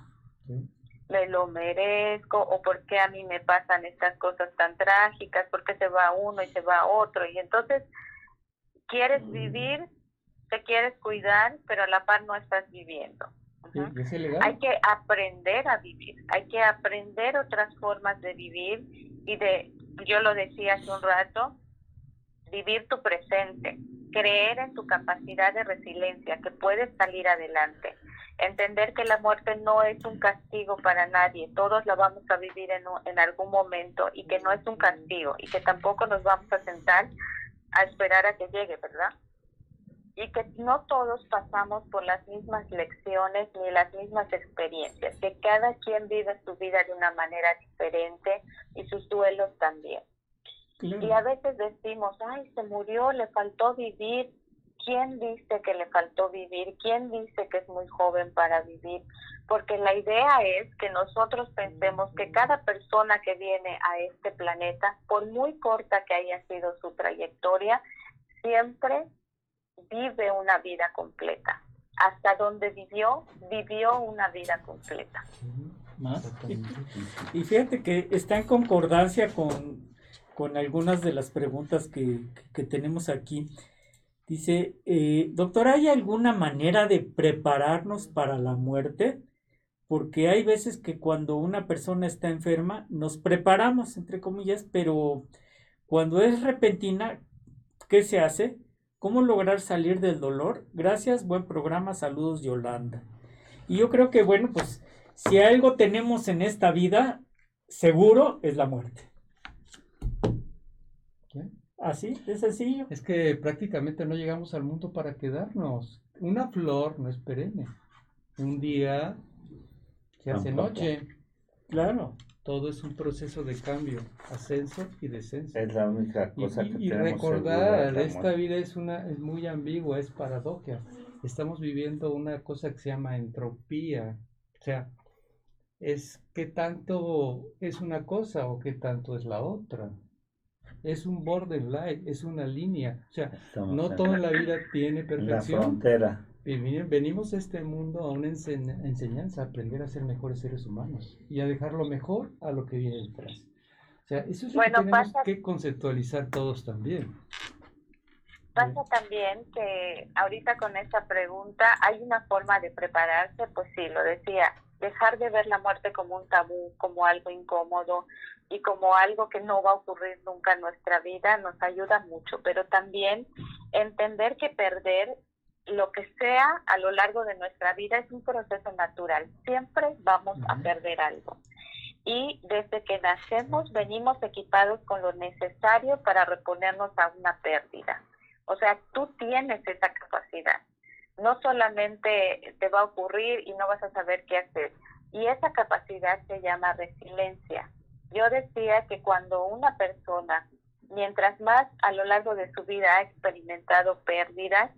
Me lo merezco, o por qué a mí me pasan estas cosas tan trágicas, por qué se va uno y se va otro. Y entonces quieres mm. vivir, te quieres cuidar, pero a la par no estás viviendo. hay que aprender a vivir, hay que aprender otras formas de vivir y de, yo lo decía hace un rato, vivir tu presente, creer en tu capacidad de resiliencia, que puedes salir adelante, entender que la muerte no es un castigo para nadie, todos la vamos a vivir en, en algún momento y que no es un castigo y que tampoco nos vamos a sentar a esperar a que llegue, ¿verdad? Y que no todos pasamos por las mismas lecciones ni las mismas experiencias, que cada quien vive su vida de una manera diferente y sus duelos también. Y a veces decimos, ay, se murió, le faltó vivir. ¿Quién dice que le faltó vivir? ¿Quién dice que es muy joven para vivir? Porque la idea es que nosotros pensemos que cada persona que viene a este planeta, por muy corta que haya sido su trayectoria, siempre vive una vida completa. Hasta donde vivió, vivió una vida completa. Más. Y fíjate que está en concordancia con, con algunas de las preguntas que, que tenemos aquí. Dice, eh, doctor, ¿hay alguna manera de prepararnos para la muerte? Porque hay veces que cuando una persona está enferma, nos preparamos, entre comillas, pero cuando es repentina, ¿qué se hace? ¿Cómo lograr salir del dolor? Gracias, buen programa, saludos Yolanda. Y yo creo que, bueno, pues si algo tenemos en esta vida, seguro es la muerte. Así, es sencillo. Es que prácticamente no llegamos al mundo para quedarnos. Una flor no es perenne. Un día se hace noche. Claro. Todo es un proceso de cambio, ascenso y descenso. Es la única cosa y, que y recordar, esta vida es una es muy ambigua, es paradójica. Estamos viviendo una cosa que se llama entropía. O sea, es qué tanto es una cosa o qué tanto es la otra es un borderline, es una línea. O sea, no toda la vida tiene perfección. La frontera. Venimos a este mundo a una enseñanza, a aprender a ser mejores seres humanos y a dejar lo mejor a lo que viene detrás. O sea, eso es lo que tenemos que conceptualizar todos también. Pasa también que ahorita con esta pregunta hay una forma de prepararse, pues sí, lo decía, dejar de ver la muerte como un tabú, como algo incómodo y como algo que no va a ocurrir nunca en nuestra vida nos ayuda mucho, pero también entender que perder lo que sea a lo largo de nuestra vida es un proceso natural, siempre vamos a perder algo. Y desde que nacemos venimos equipados con lo necesario para reponernos a una pérdida. O sea, tú tienes esa capacidad no solamente te va a ocurrir y no vas a saber qué hacer. Y esa capacidad se llama resiliencia. Yo decía que cuando una persona, mientras más a lo largo de su vida ha experimentado pérdidas,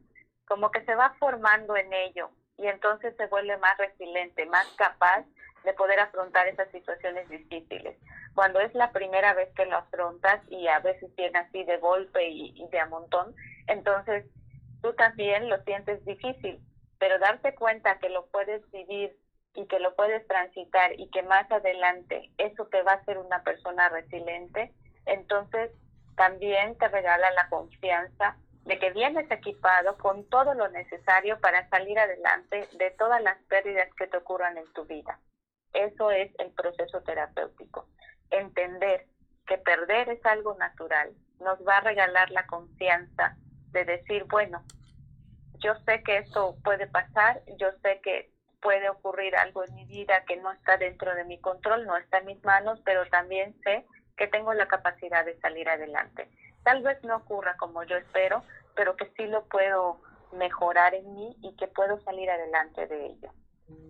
como que se va formando en ello y entonces se vuelve más resiliente, más capaz de poder afrontar esas situaciones difíciles. Cuando es la primera vez que lo afrontas y a veces viene así de golpe y, y de a montón, entonces tú también lo sientes difícil, pero darte cuenta que lo puedes vivir y que lo puedes transitar y que más adelante eso te va a hacer una persona resiliente, entonces también te regala la confianza de que vienes equipado con todo lo necesario para salir adelante de todas las pérdidas que te ocurran en tu vida. Eso es el proceso terapéutico. Entender que perder es algo natural, nos va a regalar la confianza de decir, bueno, yo sé que esto puede pasar, yo sé que puede ocurrir algo en mi vida que no está dentro de mi control, no está en mis manos, pero también sé que tengo la capacidad de salir adelante. Tal vez no ocurra como yo espero, pero que sí lo puedo mejorar en mí y que puedo salir adelante de ello.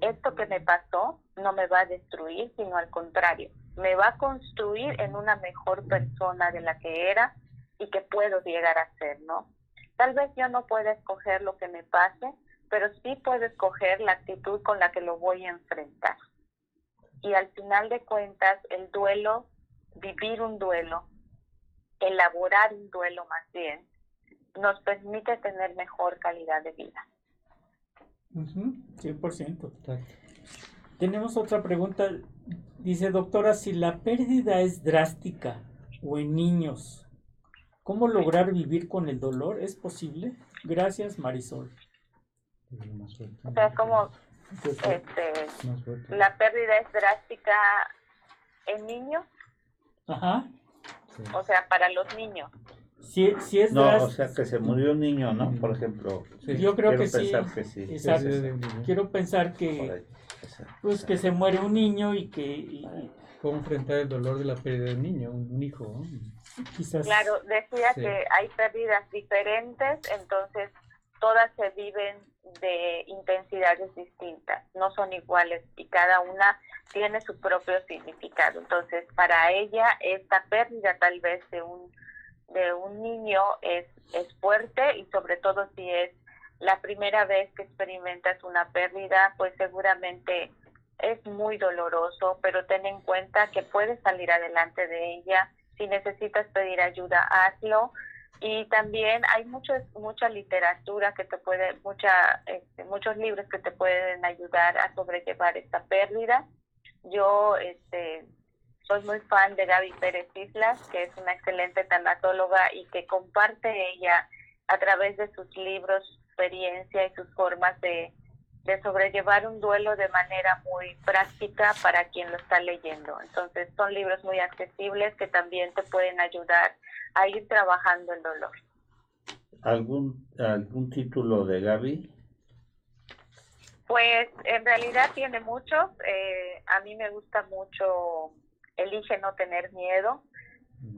Esto que me pasó no me va a destruir, sino al contrario, me va a construir en una mejor persona de la que era y que puedo llegar a ser, ¿no? Tal vez yo no pueda escoger lo que me pase, pero sí puedo escoger la actitud con la que lo voy a enfrentar. Y al final de cuentas, el duelo, vivir un duelo, elaborar un duelo más bien, nos permite tener mejor calidad de vida. 100%. Tenemos otra pregunta. Dice, doctora, si la pérdida es drástica o en niños, ¿Cómo lograr vivir con el dolor? ¿Es posible? Gracias, Marisol. O sea, como este, la pérdida es drástica en niños. Ajá. O sea, para los niños. Si, si es no, o sea, que se murió un niño, ¿no? Por ejemplo. Yo creo que sí. que sí. Exacto. Quiero pensar que, pues, que se muere un niño y que... ¿Cómo enfrentar el dolor de la pérdida de un niño, un hijo? Claro, decía que hay pérdidas diferentes, entonces todas se viven de intensidades distintas, no son iguales y cada una tiene su propio significado. Entonces, para ella esta pérdida tal vez de un de un niño es es fuerte y sobre todo si es la primera vez que experimentas una pérdida, pues seguramente es muy doloroso, pero ten en cuenta que puedes salir adelante de ella si necesitas pedir ayuda, hazlo. Y también hay mucho, mucha literatura que te puede, mucha, este, muchos libros que te pueden ayudar a sobrellevar esta pérdida. Yo este, soy muy fan de Gaby Pérez Islas, que es una excelente tanatóloga y que comparte ella a través de sus libros, su experiencia y sus formas de, de sobrellevar un duelo de manera muy práctica para quien lo está leyendo. Entonces son libros muy accesibles que también te pueden ayudar a ir trabajando el dolor. ¿Algún, algún título de Gaby? Pues en realidad tiene muchos. Eh, a mí me gusta mucho Elige no tener miedo,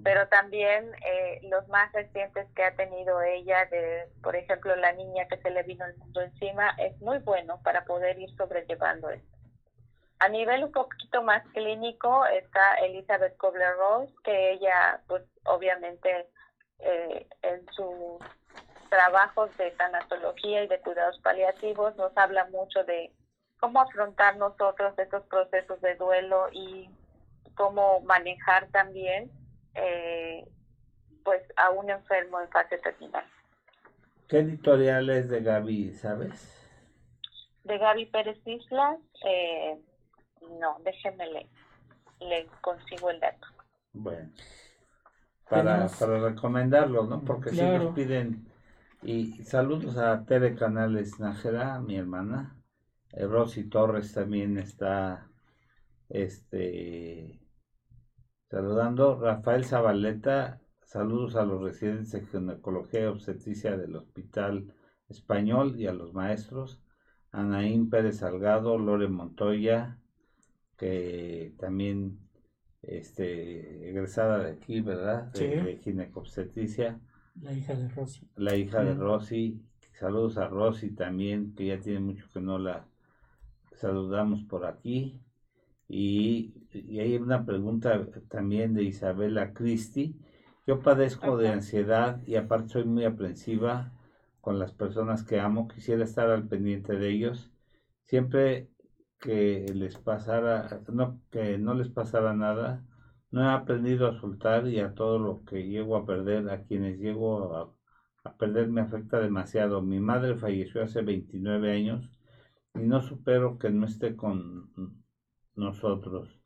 pero también eh, los más recientes que ha tenido ella, de por ejemplo la niña que se le vino el mundo encima, es muy bueno para poder ir sobrellevando esto. A nivel un poquito más clínico está Elizabeth Kobler-Ross, que ella, pues obviamente eh, en sus trabajos de tanatología y de cuidados paliativos nos habla mucho de cómo afrontar nosotros estos procesos de duelo y cómo manejar también eh, pues a un enfermo en fase terminal. ¿Qué editorial es de Gaby, sabes? De Gaby Pérez Islas, eh, no, déjeme le, le consigo el dato. Bueno, para, para recomendarlo, ¿no? Porque si nos piden, y saludos a Tere Canales Nájera, mi hermana, eh, Rosy Torres también está, este, saludando, Rafael Zabaleta, saludos a los residentes de ginecología y obstetricia del Hospital Español y a los maestros, Anaín Pérez Salgado, Lore Montoya, que también este, egresada de aquí, ¿verdad? De, ginecobstetricia. La hija de Rosy. La hija de Rosy. Saludos a Rosy también, que ya tiene mucho que no la saludamos por aquí. Y, hay una pregunta también de Isabela Cristi. Yo padezco de ansiedad y aparte soy muy aprensiva con las personas que amo. Quisiera estar al pendiente de ellos. Siempre que les pasara, no, que no les pasara nada, no he aprendido a soltar y a todo lo que llego a perder, a quienes llego a, a perder me afecta demasiado. Mi madre falleció hace 29 años y no supero que no esté con nosotros.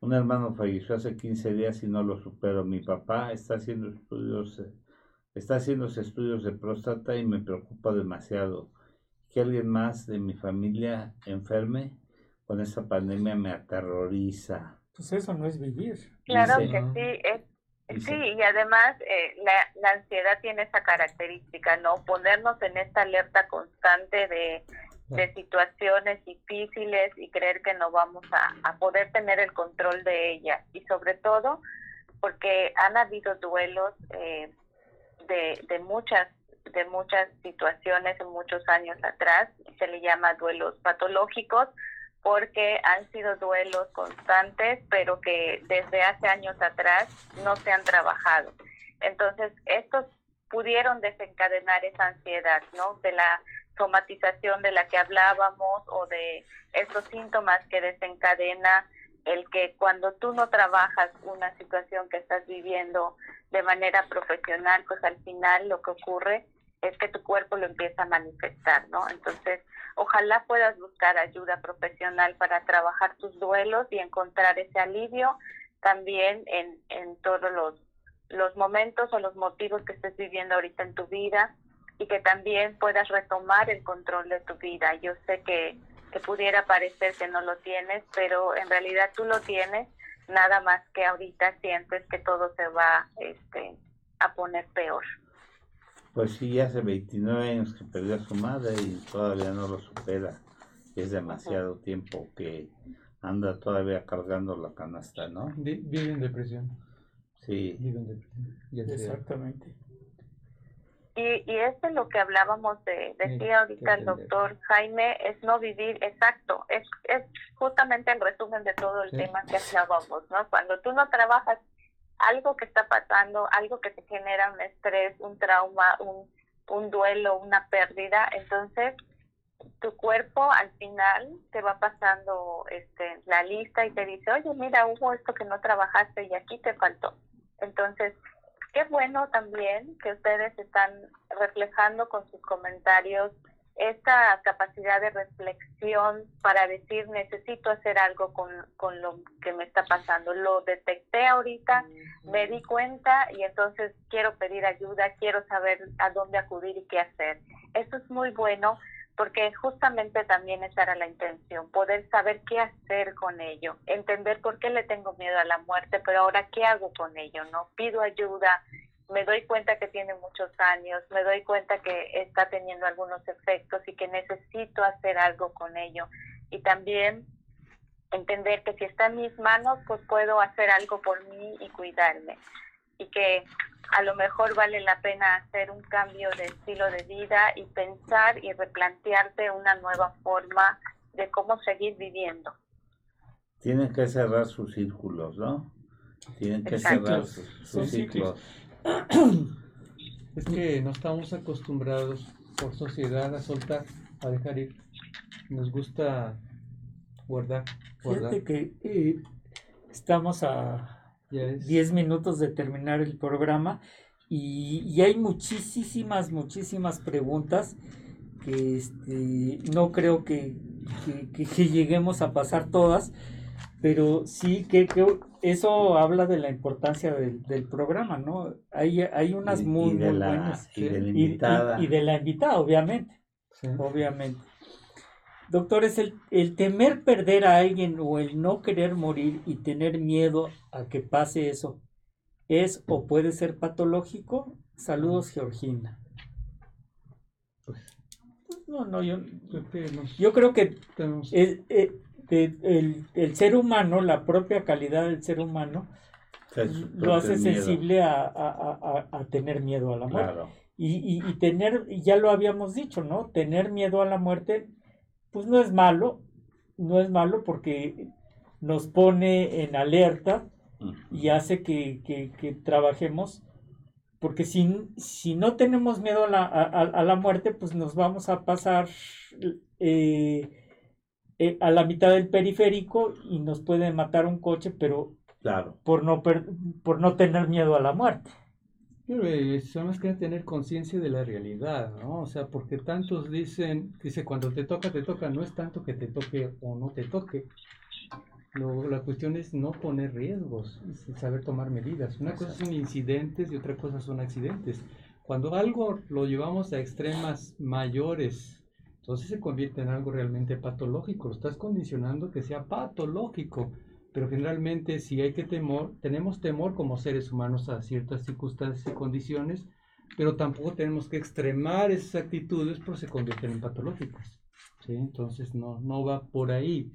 Un hermano falleció hace 15 días y no lo supero. Mi papá está haciendo estudios, está haciendo estudios de próstata y me preocupa demasiado. Que alguien más de mi familia enferme con esta pandemia me aterroriza. Pues eso no es vivir. Claro que sí, sí, y además eh, la, la, ansiedad tiene esa característica, ¿no? Ponernos en esta alerta constante de, de situaciones difíciles y creer que no vamos a, a poder tener el control de ellas. Y sobre todo porque han habido duelos eh, de, de muchas de muchas situaciones en muchos años atrás, se le llama duelos patológicos, porque han sido duelos constantes, pero que desde hace años atrás no se han trabajado. Entonces, estos pudieron desencadenar esa ansiedad, ¿no? De la somatización de la que hablábamos o de esos síntomas que desencadena el que cuando tú no trabajas una situación que estás viviendo de manera profesional, pues al final lo que ocurre es que tu cuerpo lo empieza a manifestar, ¿no? Entonces, ojalá puedas buscar ayuda profesional para trabajar tus duelos y encontrar ese alivio también en, en todos los, los momentos o los motivos que estés viviendo ahorita en tu vida y que también puedas retomar el control de tu vida. Yo sé que, que pudiera parecer que no lo tienes, pero en realidad tú lo tienes, nada más que ahorita sientes que todo se va este, a poner peor. Pues sí, hace 29 años que perdió a su madre y todavía no lo supera. Es demasiado tiempo que anda todavía cargando la canasta, ¿no? Vive en depresión. Sí. Vive en depresión. Exactamente. Y, y esto es lo que hablábamos de, decía ahorita el doctor Jaime, es no vivir, exacto, es, es justamente el resumen de todo el tema que hablábamos, ¿no? Cuando tú no trabajas algo que está pasando, algo que te genera un estrés, un trauma, un, un duelo, una pérdida, entonces tu cuerpo al final te va pasando este la lista y te dice, oye, mira, hubo esto que no trabajaste y aquí te faltó. Entonces, qué bueno también que ustedes están reflejando con sus comentarios esta capacidad de reflexión para decir necesito hacer algo con, con lo que me está pasando. Lo detecté ahorita, me di cuenta y entonces quiero pedir ayuda, quiero saber a dónde acudir y qué hacer. Eso es muy bueno porque justamente también esa era la intención, poder saber qué hacer con ello, entender por qué le tengo miedo a la muerte, pero ahora qué hago con ello, ¿no? Pido ayuda, me doy cuenta que tiene muchos años, me doy cuenta que está teniendo algunos efectos y que necesito hacer algo con ello. Y también entender que si está en mis manos, pues puedo hacer algo por mí y cuidarme. Y que a lo mejor vale la pena hacer un cambio de estilo de vida y pensar y replantearte una nueva forma de cómo seguir viviendo. Tienen que cerrar sus círculos, ¿no? Tienen que cerrar sus, ciclos. Es que no estamos acostumbrados por sociedad a soltar, a dejar ir. Nos gusta guardar. guardar. Fíjate que eh, estamos a 10 minutos de terminar el programa y, hay muchísimas, muchísimas preguntas que este, no creo que, que lleguemos a pasar todas pero sí que, eso habla de la importancia del, programa, ¿no? Hay, hay unas muy, muy buenas. Y de la invitada. Y, de la invitada, obviamente. Obviamente. Doctor, ¿es el, el temer perder a alguien o el no querer morir y tener miedo a que pase eso, ¿es o puede ser patológico? Saludos, Georgina. Pues, no, no, yo, yo creo que es, el, el, ser humano, la propia calidad del ser humano, lo hace sensible a, a, tener miedo a la muerte. Y, y, tener, ya lo habíamos dicho, ¿no? Tener miedo a la muerte, pues no es malo, no es malo porque nos pone en alerta y hace que, que, que trabajemos, porque si, si, no tenemos miedo a la, a, la, muerte, pues nos vamos a pasar eh, eh, a la mitad del periférico y nos puede matar un coche, pero claro. por, no por no tener miedo a la muerte. Pero más que tener conciencia de la realidad, ¿no? O sea, porque tantos dicen, dice, cuando te toca, te toca, no es tanto que te toque o no te toque. Lo, la cuestión es no poner riesgos, saber tomar medidas. Una cosa son incidentes y otra cosa son accidentes. Cuando algo lo llevamos a extremas mayores, entonces se convierte en algo realmente patológico. Lo estás condicionando que sea patológico. Pero generalmente si hay que temor, tenemos temor como seres humanos a ciertas circunstancias y condiciones, pero tampoco tenemos que extremar esas actitudes porque se convierten en patológicas. Entonces no, no va por ahí.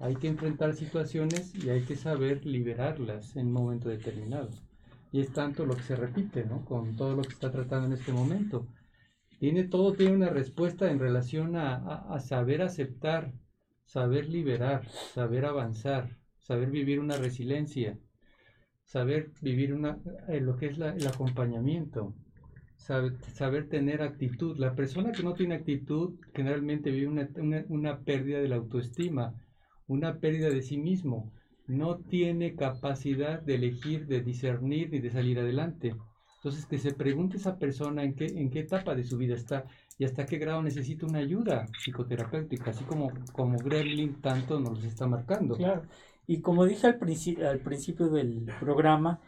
Hay que enfrentar situaciones y hay que saber liberarlas en un momento determinado. Y es tanto lo que se repite, ¿no? Con todo lo que está tratando en este momento. Tiene todo, tiene una respuesta en relación a, saber aceptar, saber liberar, saber avanzar, saber vivir una resiliencia, saber vivir una, eh, lo que es el acompañamiento, saber, saber, tener actitud. La persona que no tiene actitud generalmente vive una, una pérdida de la autoestima, una pérdida de sí mismo. No tiene capacidad de elegir, de discernir ni de salir adelante. Entonces, que se pregunte esa persona en qué, en qué etapa de su vida está y hasta qué grado necesita una ayuda psicoterapéutica, así como, como Gremlin tanto nos está marcando. Claro. Y como dije al, al principio del programa,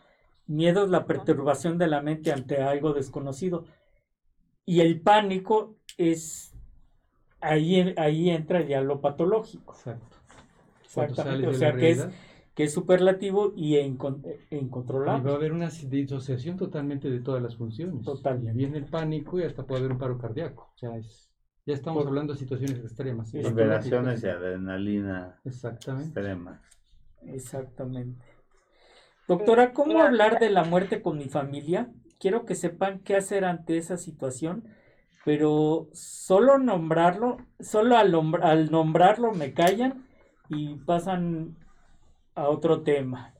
miedo es la perturbación de la mente ante algo desconocido. Y el pánico es, ahí, ahí entra ya lo patológico. Exacto. Exactamente. O sea, que es que es superlativo y e, incontrolable. Y va a haber una disociación totalmente de todas las funciones. Total. Y viene el pánico y hasta puede haber un paro cardíaco. O sea, es, ya estamos hablando de situaciones extremas. Liberaciones de adrenalina Exactamente. extremas. Exactamente. Doctora, ¿cómo hablar de la muerte con mi familia? Quiero que sepan qué hacer ante esa situación, pero solo nombrarlo, solo al, al nombrarlo me callan y pasan a otro tema.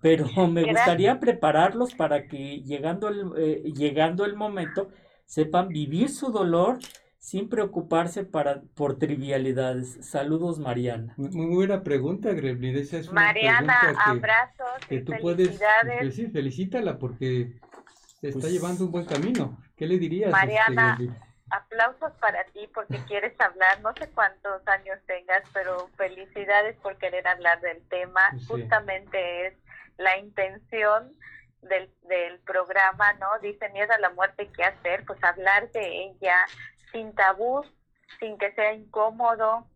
Pero me gustaría prepararlos para que llegando el, eh, llegando el momento sepan vivir su dolor sin preocuparse para, por trivialidades. Saludos, Mariana. Muy buena pregunta, Greblin. Mariana, abrazos. Que tú puedes, pues sí, felicítala porque se está pues llevando un buen camino. ¿Qué le dirías? Mariana, este, aplausos para ti porque quieres hablar, no sé cuántos años tengas, pero felicidades por querer hablar del tema. Justamente es la intención del, del programa, ¿no? Dice miedo a la muerte, ¿qué hacer? Pues hablar de ella sin tabú, sin que sea incómodo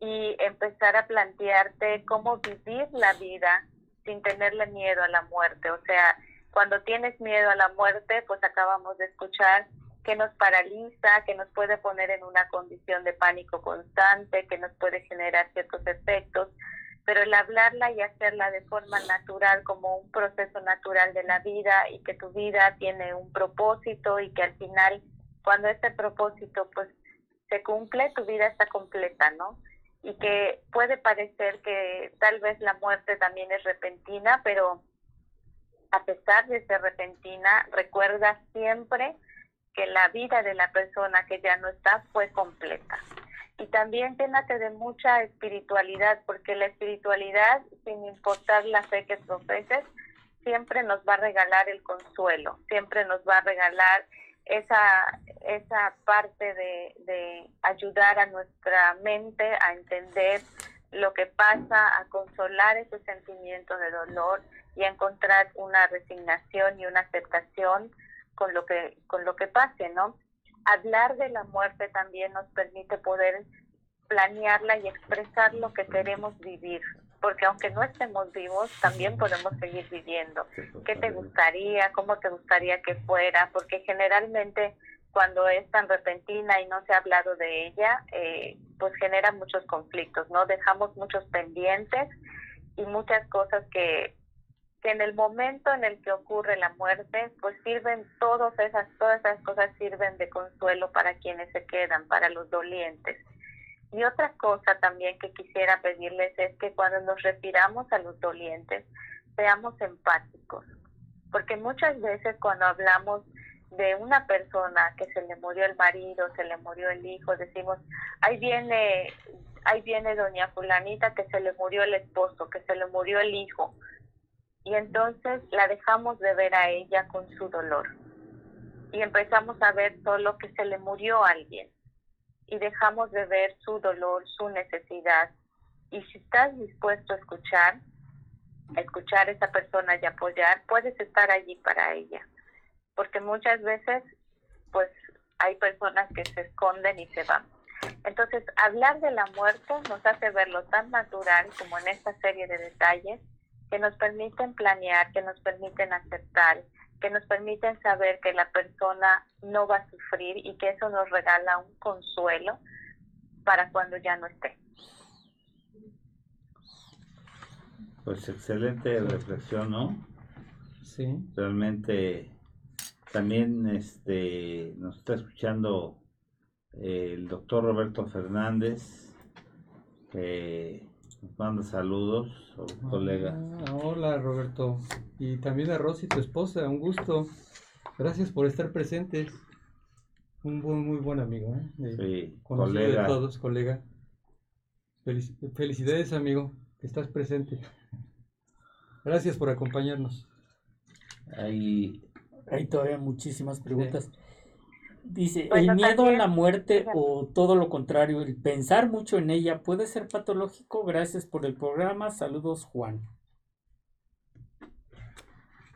y empezar a plantearte cómo vivir la vida sin tenerle miedo a la muerte. O sea, cuando tienes miedo a la muerte, pues acabamos de escuchar que nos paraliza, que nos puede poner en una condición de pánico constante, que nos puede generar ciertos efectos, pero el hablarla y hacerla de forma natural como un proceso natural de la vida y que tu vida tiene un propósito y que al final cuando ese propósito pues se cumple, tu vida está completa, ¿no? Y que puede parecer que tal vez la muerte también es repentina, pero a pesar de ser repentina, recuerda siempre que la vida de la persona que ya no está fue completa. Y también llénate de mucha espiritualidad, porque la espiritualidad, sin importar la fe que profeses, siempre nos va a regalar el consuelo, siempre nos va a regalar esa, esa parte de, de ayudar a nuestra mente a entender lo que pasa, a consolar ese sentimiento de dolor y a encontrar una resignación y una aceptación con lo que con lo que pase, ¿no? Hablar de la muerte también nos permite poder planearla y expresar lo que queremos vivir, porque aunque no estemos vivos, también podemos seguir viviendo. ¿Qué te gustaría? ¿Cómo te gustaría que fuera? Porque generalmente cuando es tan repentina y no se ha hablado de ella, eh, pues genera muchos conflictos, ¿no? Dejamos muchos pendientes y muchas cosas que que en el momento en el que ocurre la muerte, pues sirven todas esas, todas esas cosas sirven de consuelo para quienes se quedan, para los dolientes. Y otra cosa también que quisiera pedirles es que cuando nos refiramos a los dolientes, seamos empáticos, porque muchas veces cuando hablamos de una persona que se le murió el marido, se le murió el hijo, decimos, ahí viene, ahí viene doña fulanita que se le murió el esposo, que se le murió el hijo, y entonces la dejamos de ver a ella con su dolor. Y empezamos a ver solo que se le murió a alguien y dejamos de ver su dolor, su necesidad. Y si estás dispuesto a escuchar, a escuchar a esa persona y apoyar, puedes estar allí para ella. Porque muchas veces, pues, hay personas que se esconden y se van. Entonces, hablar de la muerte nos hace verlo tan natural como en esta serie de detalles que nos permiten planear, que nos permiten aceptar, que nos permiten saber que la persona no va a sufrir y que eso nos regala un consuelo para cuando ya no esté. Pues excelente reflexión, ¿no? Sí. Realmente también este nos está escuchando eh, el doctor Roberto Fernández, que manda saludos a colega. Ah, hola Roberto. Y también a Rosy, tu esposa, un gusto. Gracias por estar presentes. Un buen, muy buen amigo, ¿eh? sí, colega. de todos, colega. felicidades, amigo, que estás presente. Gracias por acompañarnos. Hay, Hay todavía muchísimas preguntas. Dice, ¿el miedo a la muerte o todo lo contrario, el pensar mucho en ella puede ser patológico? Gracias por el programa. Saludos, Juan.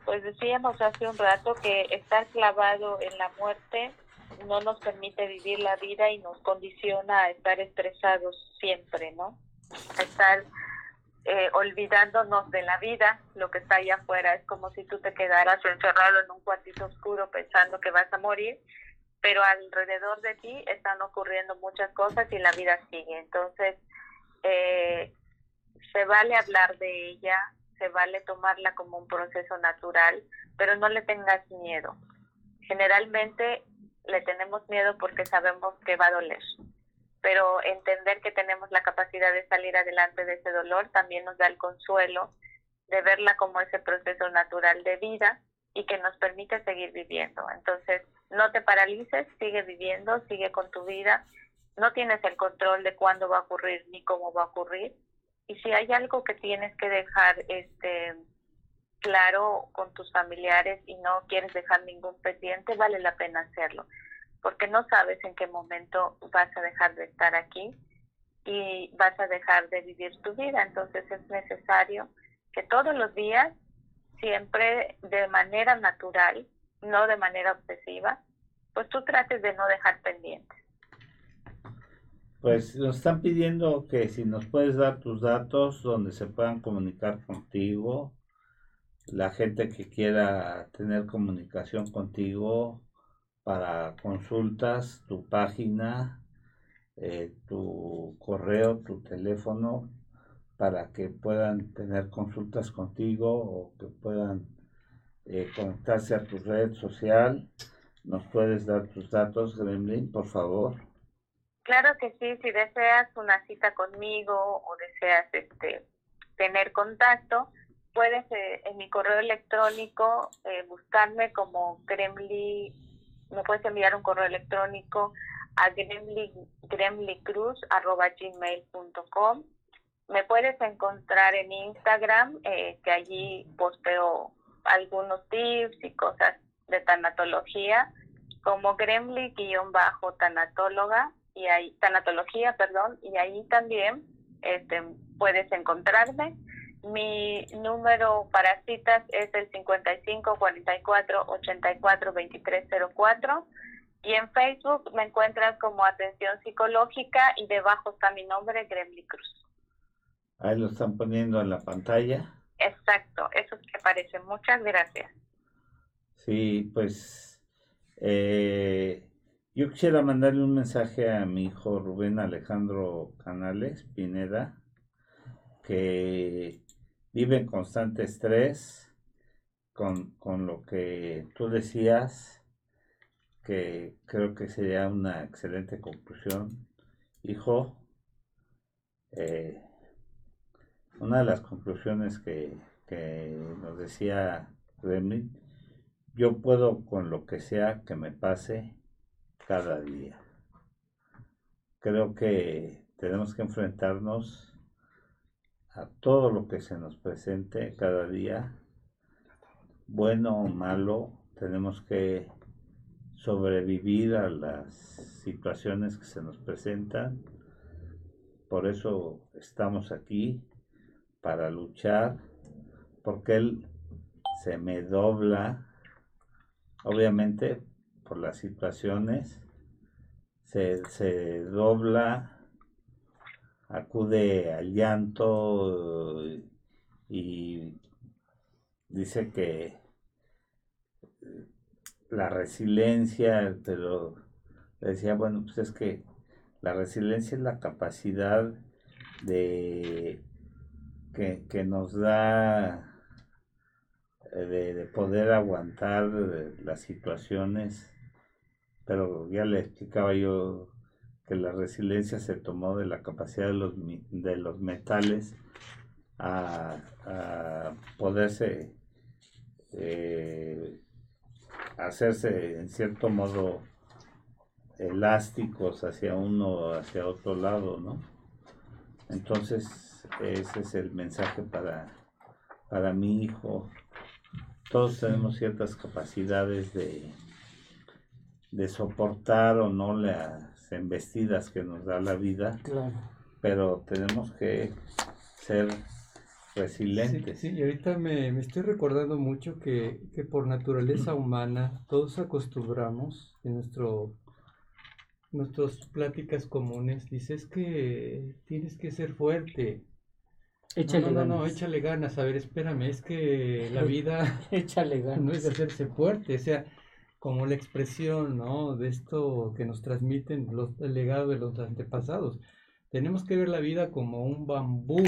Pues decíamos hace un rato que estar clavado en la muerte no nos permite vivir la vida y nos condiciona a estar estresados siempre, ¿no? A estar eh, olvidándonos de la vida, lo que está allá afuera. Es como si tú te quedaras encerrado en un cuartito oscuro pensando que vas a morir pero alrededor de ti están ocurriendo muchas cosas y la vida sigue. Entonces, eh, se vale hablar de ella, se vale tomarla como un proceso natural, pero no le tengas miedo. Generalmente le tenemos miedo porque sabemos que va a doler, pero entender que tenemos la capacidad de salir adelante de ese dolor también nos da el consuelo de verla como ese proceso natural de vida y que nos permite seguir viviendo. Entonces, no te paralices, sigue viviendo, sigue con tu vida. No tienes el control de cuándo va a ocurrir ni cómo va a ocurrir. Y si hay algo que tienes que dejar este claro con tus familiares y no quieres dejar ningún pendiente, vale la pena hacerlo, porque no sabes en qué momento vas a dejar de estar aquí y vas a dejar de vivir tu vida. Entonces es necesario que todos los días, siempre de manera natural, no de manera obsesiva, pues tú trates de no dejar pendientes. Pues nos están pidiendo que si nos puedes dar tus datos donde se puedan comunicar contigo, la gente que quiera tener comunicación contigo para consultas, tu página, eh, tu correo, tu teléfono, para que puedan tener consultas contigo o que puedan eh, conectarse a tu red social. ¿Nos puedes dar tus datos, Gremlin, por favor? Claro que sí, si deseas una cita conmigo o deseas este tener contacto, puedes eh, en mi correo electrónico buscarme como Gremlin, me puedes enviar un correo electrónico a gremlicruz.gmail.com. Me puedes encontrar en Instagram, eh, que allí posteo algunos tips y cosas de tanatología, como gremly-tanatóloga, y ahí, tanatología, perdón, y ahí también este, puedes encontrarme. Mi número para citas es el 55 44 84 23 04 y en Facebook me encuentras como Atención Psicológica y debajo está mi nombre, Gremly Cruz. Ahí lo están poniendo en la pantalla. Exacto, eso es que parece. Muchas gracias. Sí, pues eh, yo quisiera mandarle un mensaje a mi hijo Rubén Alejandro Canales Pineda, que vive en constante estrés con, con lo que tú decías que creo que sería una excelente conclusión. Hijo, eh, una de las conclusiones que, nos decía Remy, yo puedo con lo que sea que me pase cada día. Creo que tenemos que enfrentarnos a todo lo que se nos presente cada día, bueno o malo, tenemos que sobrevivir a las situaciones que se nos presentan. Por eso estamos aquí, para luchar, porque Él se me dobla, obviamente por las situaciones, se, se dobla, acude al llanto y dice que la resiliencia, pero decía, bueno, pues es que la resiliencia es la capacidad de que, nos da eh, de, poder aguantar las situaciones, pero ya le explicaba yo que la resiliencia se tomó de la capacidad de los, de los metales a, poderse eh, hacerse en cierto modo elásticos hacia uno hacia otro lado, ¿no? Entonces, ese es el mensaje para, para mi hijo. Todos tenemos ciertas capacidades de, de soportar o no las embestidas que nos da la vida, pero tenemos que ser resilientes. Sí, y ahorita me, estoy recordando mucho que, por naturaleza humana todos acostumbramos en nuestro nuestras pláticas comunes, dices que tienes que ser fuerte. Échale no, no, no, échale ganas. A ver, espérame, es que la vida échale ganas. no es hacerse fuerte, o sea, como la expresión, ¿no? De esto que nos transmiten los, el legado de los antepasados. Tenemos que ver la vida como un bambú,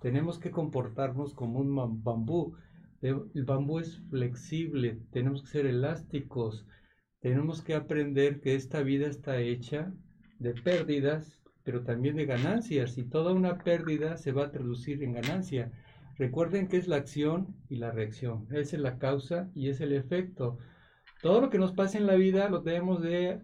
tenemos que comportarnos como un bambú. El bambú es flexible, tenemos que ser elásticos, tenemos que aprender que esta vida está hecha de pérdidas, pero también de ganancias, y toda una pérdida se va a traducir en ganancia. Recuerden que es la acción y la reacción, esa es la causa y es el efecto. Todo lo que nos pasa en la vida lo tenemos de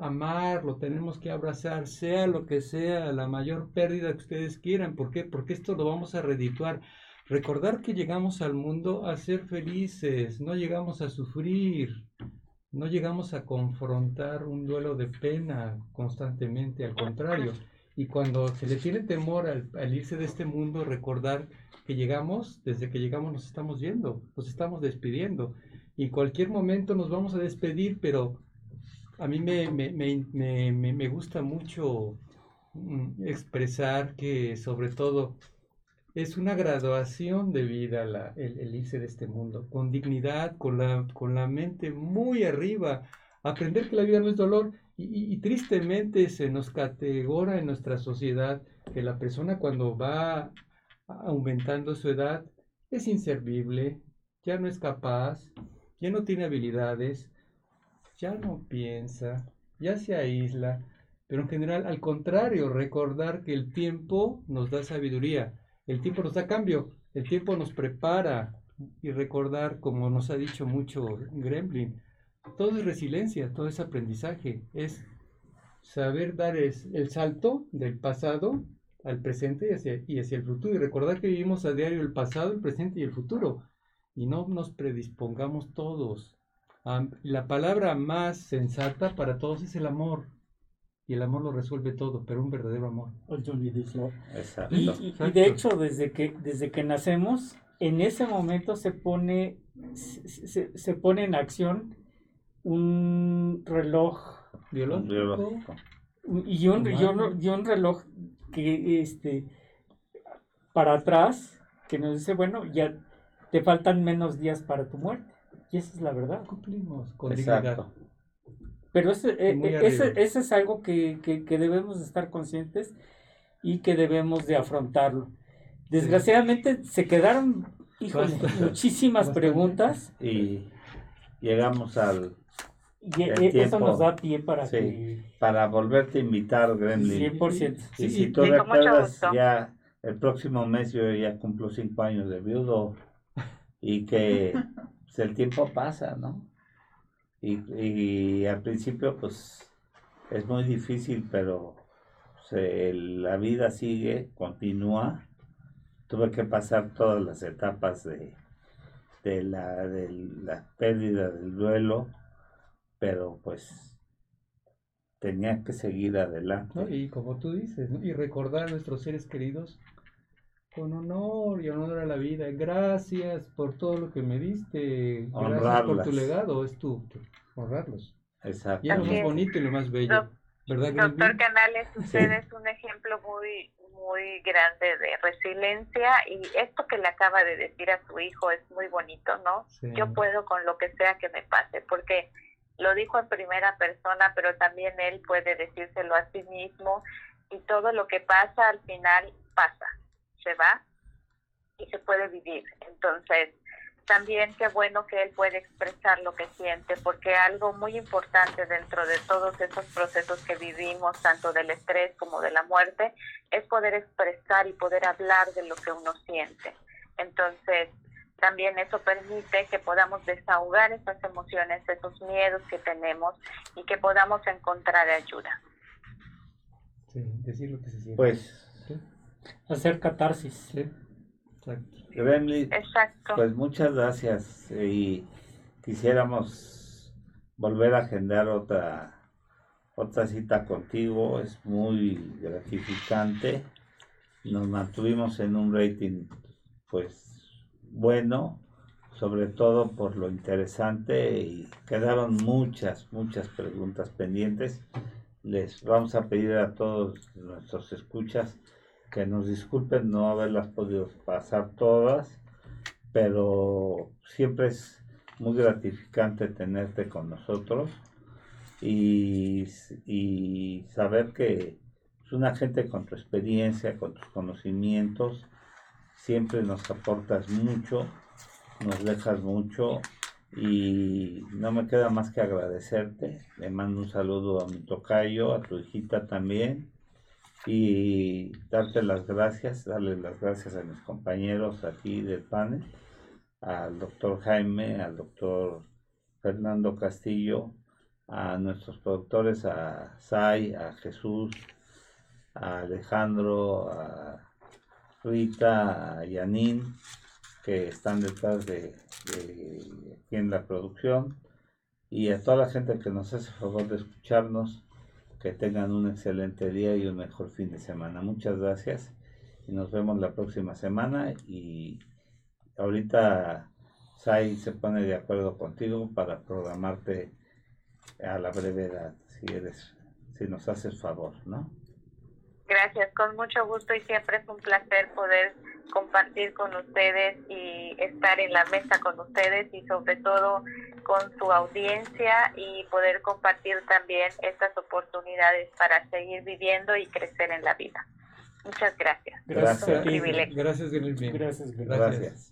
amar, lo tenemos que abrazar, sea lo que sea, la mayor pérdida que ustedes quieran. ¿Por qué? Porque esto lo vamos a redituar. Recordar que llegamos al mundo a ser felices, no llegamos a sufrir, no llegamos a confrontar un duelo de pena constantemente, al contrario. Y cuando se le tiene temor al, irse de este mundo, recordar que llegamos, desde que llegamos nos estamos yendo, nos estamos despidiendo. Y en cualquier momento nos vamos a despedir, pero a mí me, me gusta mucho mm, expresar que sobre todo es una graduación de vida el, irse de este mundo, con dignidad, con la, con la mente muy arriba, aprender que la vida no es dolor y, tristemente se nos categora en nuestra sociedad que la persona cuando va aumentando su edad es inservible, ya no es capaz, ya no tiene habilidades, ya no piensa, ya se aísla, pero en general al contrario, recordar que el tiempo nos da sabiduría el tiempo nos da cambio, el tiempo nos prepara. Y recordar, como nos ha dicho mucho Gremlin, todo es resiliencia, todo es aprendizaje, es saber dar el salto del pasado al presente y y hacia el futuro. Y recordar que vivimos a diario el pasado, el presente y el futuro. Y no nos predispongamos todos. la palabra más sensata para todos es el amor y el amor lo resuelve todo, pero un verdadero amor. Exacto. Y, de hecho, desde que, desde que nacemos, en ese momento se pone, se, pone en acción un reloj biológico, Y, un, y, un, reloj que este para atrás que nos dice bueno ya te faltan menos días para tu muerte y esa es la verdad. Cumplimos con Exacto. Pero ese, e, e, ese, ese, es algo que, que, debemos estar conscientes y que debemos de afrontarlo. Desgraciadamente se quedaron muchísimas preguntas. Y llegamos al... Y e, eso nos da pie para Para volverte a invitar, Gremlin. 100%. Y si tú recuerdas, ya el próximo mes yo ya cumplo cinco años de viudo y que pues, el tiempo pasa, ¿no? Y, al principio pues es muy difícil, pero la vida sigue, continúa. Tuve que pasar todas las etapas de, de, la, de la pérdida del duelo, pero pues tenía que seguir adelante. Y como tú dices, y recordar a nuestros seres queridos con honor y honor a la vida. Gracias por todo lo que me diste. Gracias por tu legado. Es tu, honrarlos. Exacto. Y es lo más bonito y lo más bello. Doctor Canales, usted es un ejemplo muy, muy grande de resiliencia y esto que le acaba de decir a su hijo es muy bonito, ¿no? Yo puedo con lo que sea que me pase, porque lo dijo en primera persona, pero también él puede decírselo a sí mismo y todo lo que pasa al final pasa se va y se puede vivir. Entonces, también qué bueno que él puede expresar lo que siente, porque algo muy importante dentro de todos esos procesos que vivimos, tanto del estrés como de la muerte, es poder expresar y poder hablar de lo que uno siente. Entonces, también eso permite que podamos desahogar esas emociones, esos miedos que tenemos y que podamos encontrar ayuda. Sí, decir lo que se siente. Pues hacer catarsis. Exacto. pues muchas gracias y quisiéramos volver a agendar otra otra cita contigo, es muy gratificante. Nos mantuvimos en un rating pues bueno, sobre todo por lo interesante y quedaron muchas, muchas preguntas pendientes. Les vamos a pedir a todos nuestros escuchas que nos disculpen no haberlas podido pasar todas, pero siempre es muy gratificante tenerte con nosotros y, saber que es una gente con tu experiencia, con tus conocimientos, siempre nos aportas mucho, nos dejas mucho y no me queda más que agradecerte. Le mando un saludo a mi tocayo, a tu hijita también y darte las gracias, darle las gracias a mis compañeros aquí del panel, al doctor Jaime, al doctor Fernando Castillo, a nuestros productores, a Sai, a Jesús, a Alejandro, a, Rita, Yanin, que están detrás de, de aquí en la producción, y a toda la gente que nos hace favor de escucharnos, que tengan un excelente día y un mejor fin de semana. Muchas gracias y nos vemos la próxima semana y ahorita Sai se pone de acuerdo contigo para programarte a la brevedad, si eres, si nos haces favor, ¿no? Gracias, con mucho gusto y siempre es un placer poder compartir con ustedes y estar en la mesa con ustedes y sobre todo con su audiencia y poder compartir también estas oportunidades para seguir viviendo y crecer en la vida. Muchas gracias. Gracias. Gracias, gracias, gracias. gracias.